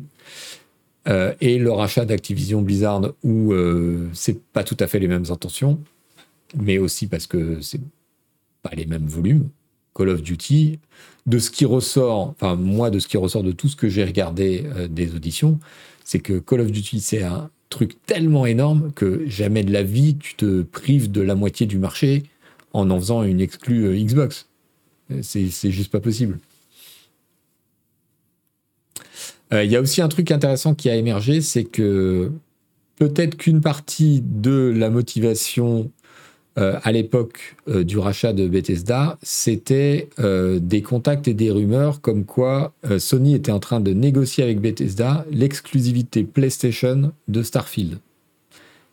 et le rachat d'Activision Blizzard, où c'est pas tout à fait les mêmes intentions mais aussi parce que c'est pas les mêmes volumes. Call of Duty, de ce qui ressort, enfin moi de ce qui ressort de tout ce que j'ai regardé euh, des auditions, c'est que Call of Duty c'est un truc tellement énorme que jamais de la vie tu te prives de la moitié du marché en en faisant une exclue euh, Xbox. C'est juste pas possible. Euh, il y a aussi un truc intéressant qui a émergé, c'est que peut-être qu'une partie de la motivation euh, à l'époque euh, du rachat de Bethesda, c'était euh, des contacts et des rumeurs comme quoi Sony était en train de négocier avec Bethesda l'exclusivité PlayStation de Starfield.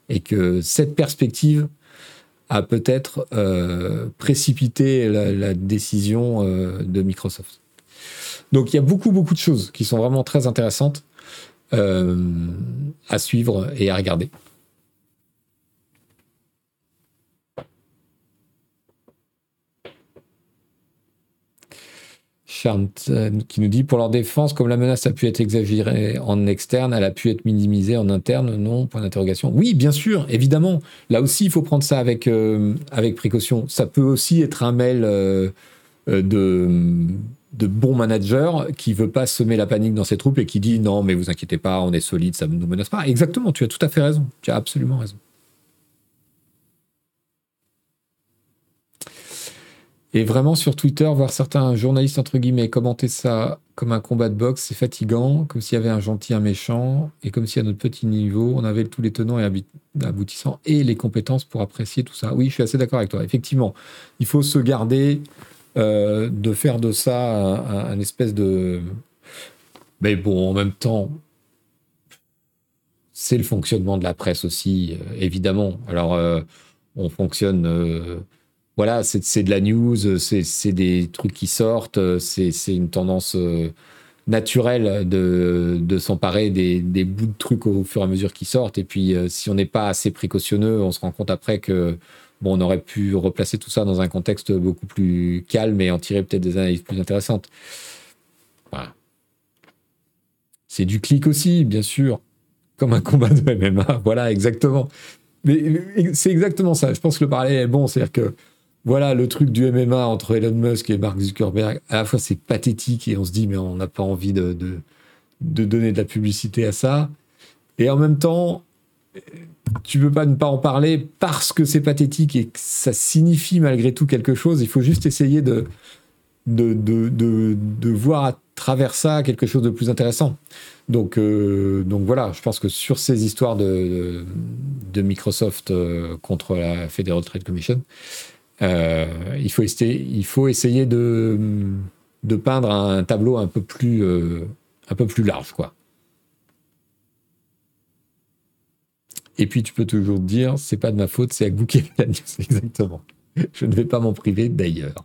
Et que cette perspective a peut-être précipité la, décision de Microsoft. Donc il y a beaucoup, beaucoup de choses qui sont vraiment très intéressantes à suivre et à regarder. Euh, qui nous dit pour leur défense, comme la menace a pu être exagérée en externe, elle a pu être minimisée en interne, non Point d'interrogation. Oui, bien sûr, évidemment. Là aussi, il faut prendre ça avec, euh, avec précaution. Ça peut aussi être un mail euh, de, de bon manager qui veut pas semer la panique dans ses troupes et qui dit non, mais vous inquiétez pas, on est solide, ça ne nous menace pas. Exactement, tu as tout à fait raison. Tu as absolument raison. Et vraiment sur Twitter, voir certains journalistes entre guillemets commenter ça comme un combat de boxe, c'est fatigant, comme s'il y avait un gentil, un méchant, et comme si à notre petit niveau, on avait tous les tenants et aboutissants et les compétences pour apprécier tout ça. Oui, je suis assez d'accord avec toi. Effectivement, il faut se garder euh, de faire de ça un, espèce de. Mais bon, en même temps, c'est le fonctionnement de la presse aussi, euh, évidemment. Alors, euh, on fonctionne voilà, c'est de la news, c'est des trucs qui sortent, c'est une tendance euh, naturelle de, s'emparer des, bouts de trucs au fur et à mesure qui sortent. Et puis, euh, si on n'est pas assez précautionneux, on se rend compte après que bon, on aurait pu replacer tout ça dans un contexte beaucoup plus calme et en tirer peut-être des analyses plus intéressantes. Voilà. C'est du clic aussi, bien sûr, comme un combat de MMA. Voilà, exactement. Mais c'est exactement ça. Je pense que le parallèle est bon. C'est-à-dire que voilà le truc du MMA entre Elon Musk et Mark Zuckerberg. À la fois, c'est pathétique et on se dit, mais on n'a pas envie de, de, donner de la publicité à ça. Et en même temps, tu peux pas ne pas en parler parce que c'est pathétique et que ça signifie malgré tout quelque chose. Il faut juste essayer de, de, de, de, voir à travers ça quelque chose de plus intéressant. Donc, euh, donc voilà, je pense que sur ces histoires de, de Microsoft euh, contre la Federal Trade Commission, euh, il, faut essayer, de, peindre un tableau un peu plus, un peu plus large, quoi. Et puis tu peux toujours dire, c'est pas de ma faute, c'est vous qui avez la news, exactement. Je ne vais pas m'en priver d'ailleurs.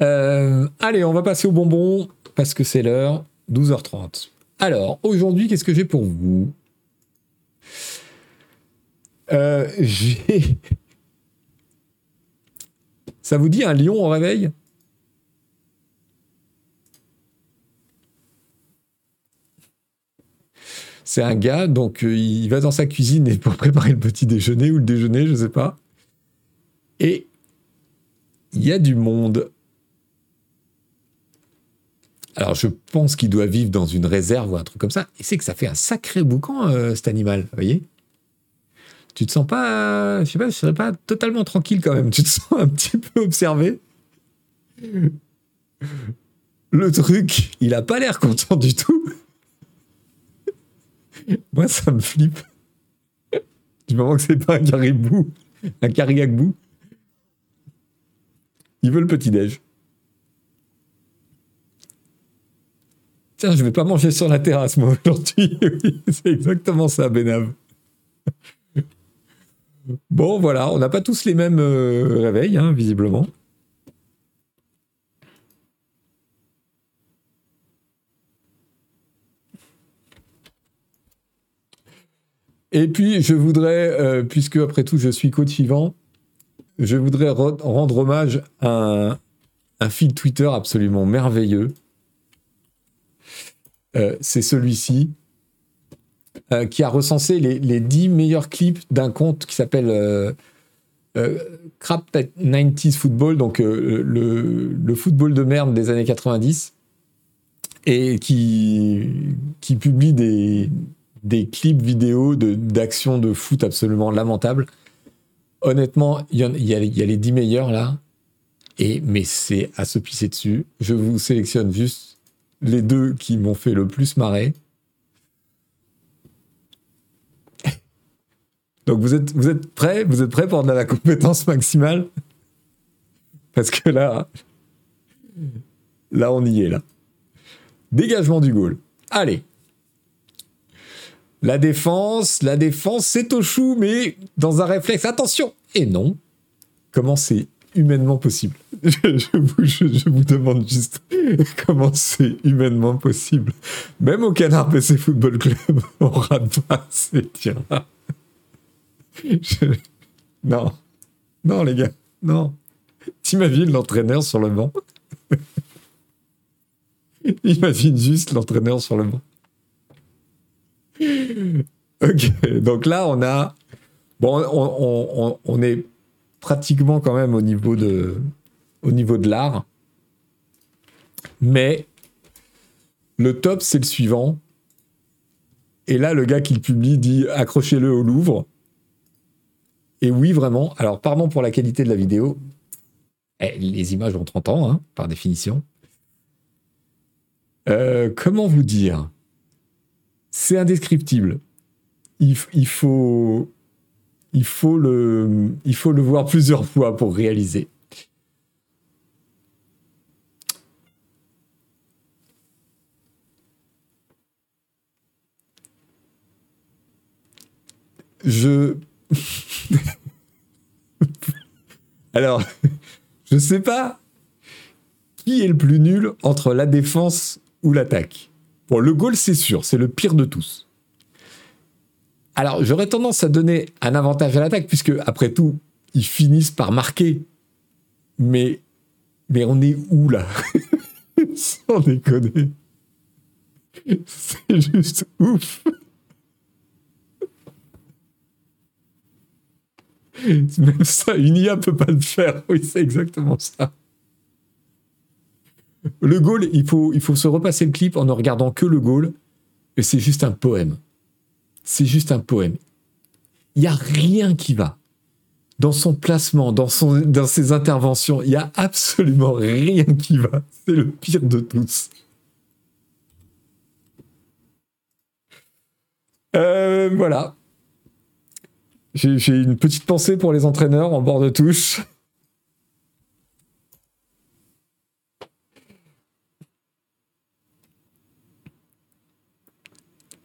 Euh, allez, on va passer au bonbon parce que c'est l'heure, 12h30. Alors, aujourd'hui, qu'est-ce que j'ai pour vous? Euh. Ça vous dit un lion au réveil? C'est un gars, donc euh, il va dans sa cuisine pour préparer le petit déjeuner ou le déjeuner, je sais pas. Et il y a du monde. Alors je pense qu'il doit vivre dans une réserve ou un truc comme ça. Et c'est que ça fait un sacré boucan, euh, cet animal, vous voyez? Tu te sens pas, je sais pas, je serais pas totalement tranquille quand même. Tu te sens un petit peu observé. Le truc, il a pas l'air content du tout. Moi, ça me flippe. Du moment que c'est pas un caribou, un caribou. Il veut le petit-déj. Tiens, je vais pas manger sur la terrasse, moi, aujourd'hui. c'est exactement ça, Benav. Bon, voilà, on n'a pas tous les mêmes euh, réveils, hein, visiblement. Et puis, je voudrais, euh, puisque après tout, je suis coach vivant, je voudrais rendre hommage à un, fil Twitter absolument merveilleux. Euh, c'est celui-ci, euh, qui a recensé les, les 10 meilleurs clips d'un compte qui s'appelle Crap 90s Football, donc le, football de merde des années 90, et qui, publie des, clips vidéo d'action de, foot absolument lamentables. Honnêtement, il y, a, les 10 meilleurs là, et, mais c'est à se pisser dessus. Je vous sélectionne juste les deux qui m'ont fait le plus marrer. Donc vous êtes, vous êtes prêts? Vous êtes prêts pour donner la compétence maximale? Parce que là, là on y est là. Dégagement du goal. Allez, la défense, la défense, c'est au chou, mais dans un réflexe. Attention Et non. Comment c'est humainement possible? Je, vous, demande juste comment c'est humainement possible. Même au Canard PC Football Club, on rate pas ces Non. Non, les gars. Non. T'imagines l'entraîneur sur le banc? Imagine juste l'entraîneur sur le banc. ok, donc là, on a. Bon, on, est pratiquement quand même au niveau de, au niveau de l'art. Mais le top, c'est le suivant. Et là, le gars qui le publie dit accrochez-le au Louvre. Et oui, vraiment. Alors, pardon pour la qualité de la vidéo. Eh, les images ont 30 ans, hein, par définition. Euh, comment vous dire? C'est indescriptible. Il, faut, il, faut le, il faut le voir plusieurs fois pour réaliser. Je. Alors, je sais pas qui est le plus nul entre la défense ou l'attaque. Bon, le goal, c'est sûr, c'est le pire de tous. Alors, j'aurais tendance à donner un avantage à l'attaque, puisque, après tout, ils finissent par marquer. Mais, mais on est où, là Sans déconner. C'est juste ouf. Même ça, une IA peut pas le faire. Oui, c'est exactement ça. Le goal, il faut, il faut se repasser le clip en ne regardant que le goal. Et c'est juste un poème. C'est juste un poème. Il n'y a rien qui va. dans son placement, dans, son, dans ses interventions. Il n'y a absolument rien qui va. C'est le pire de tous. Euh, voilà. J'ai une petite pensée pour les entraîneurs en bord de touche.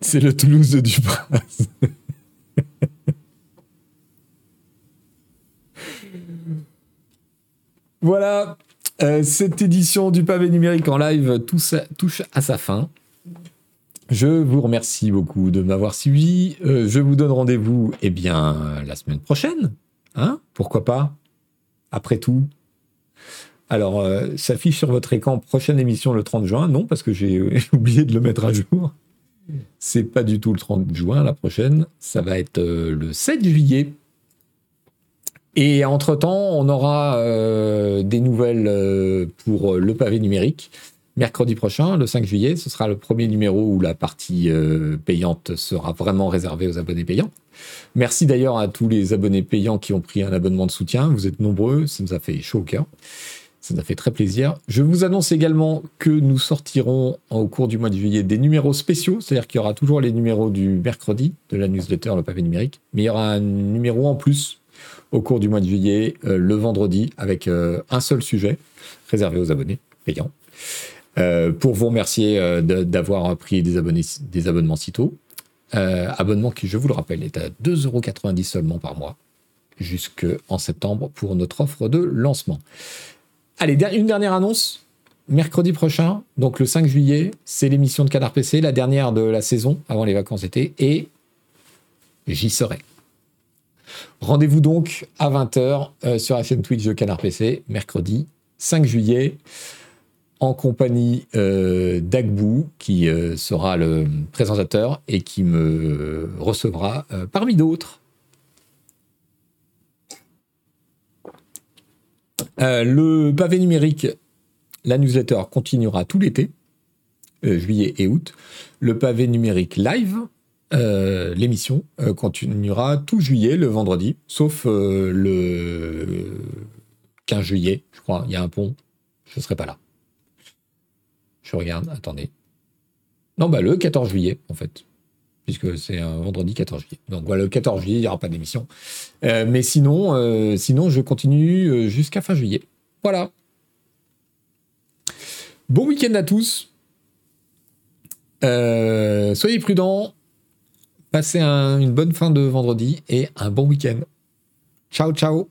C'est le Toulouse de Dupraz. voilà, euh, cette édition du pavé numérique en live touche à sa fin. Je vous remercie beaucoup de m'avoir suivi. Euh, je vous donne rendez-vous, eh bien, la semaine prochaine. Hein Pourquoi pas Après tout. Alors, euh, s'affiche sur votre écran prochaine émission le 30 juin. Non, parce que j'ai oublié de le mettre à jour. C'est pas du tout le 30 juin, la prochaine. Ça va être euh, le 7 juillet. Et entre-temps, on aura des nouvelles pour le pavé numérique mercredi prochain, le 5 juillet, ce sera le premier numéro où la partie euh, payante sera vraiment réservée aux abonnés payants. Merci d'ailleurs à tous les abonnés payants qui ont pris un abonnement de soutien. Vous êtes nombreux, ça nous a fait chaud au cœur. Ça nous a fait très plaisir. Je vous annonce également que nous sortirons au cours du mois de juillet des numéros spéciaux, c'est-à-dire qu'il y aura toujours les numéros du mercredi de la newsletter Le Pavé Numérique, mais il y aura un numéro en plus au cours du mois de juillet, euh, le vendredi, avec euh, un seul sujet réservé aux abonnés payants. Euh, pour vous remercier euh, d'avoir pris des, abonnements si tôt. Euh, abonnement qui, je vous le rappelle, est à 2,90€ seulement par mois, jusqu'en septembre pour notre offre de lancement. Allez, une dernière annonce. Mercredi prochain, donc le 5 juillet, c'est l'émission de Canard PC, la dernière de la saison avant les vacances d'été, et j'y serai. Rendez-vous donc à 20h sur la chaîne Twitch de Canard PC, mercredi 5 juillet en compagnie euh, d'Agbou, qui euh, sera le présentateur et qui me recevra euh, parmi d'autres. le pavé numérique, la newsletter continuera tout l'été, juillet et août. Le pavé numérique live, l'émission, continuera tout juillet, le vendredi, sauf le 15 juillet, je crois. Il y a un pont, je ne serai pas là. Je regarde, attendez. Non, bah le 14 juillet, en fait. Puisque c'est un vendredi 14 juillet. Donc voilà, le 14 juillet, il n'y aura pas d'émission. Euh, mais sinon, euh, sinon, je continue euh, jusqu'à fin juillet. Voilà. Bon week-end à tous. soyez prudents. Passez une bonne fin de vendredi et un bon week-end. Ciao, ciao.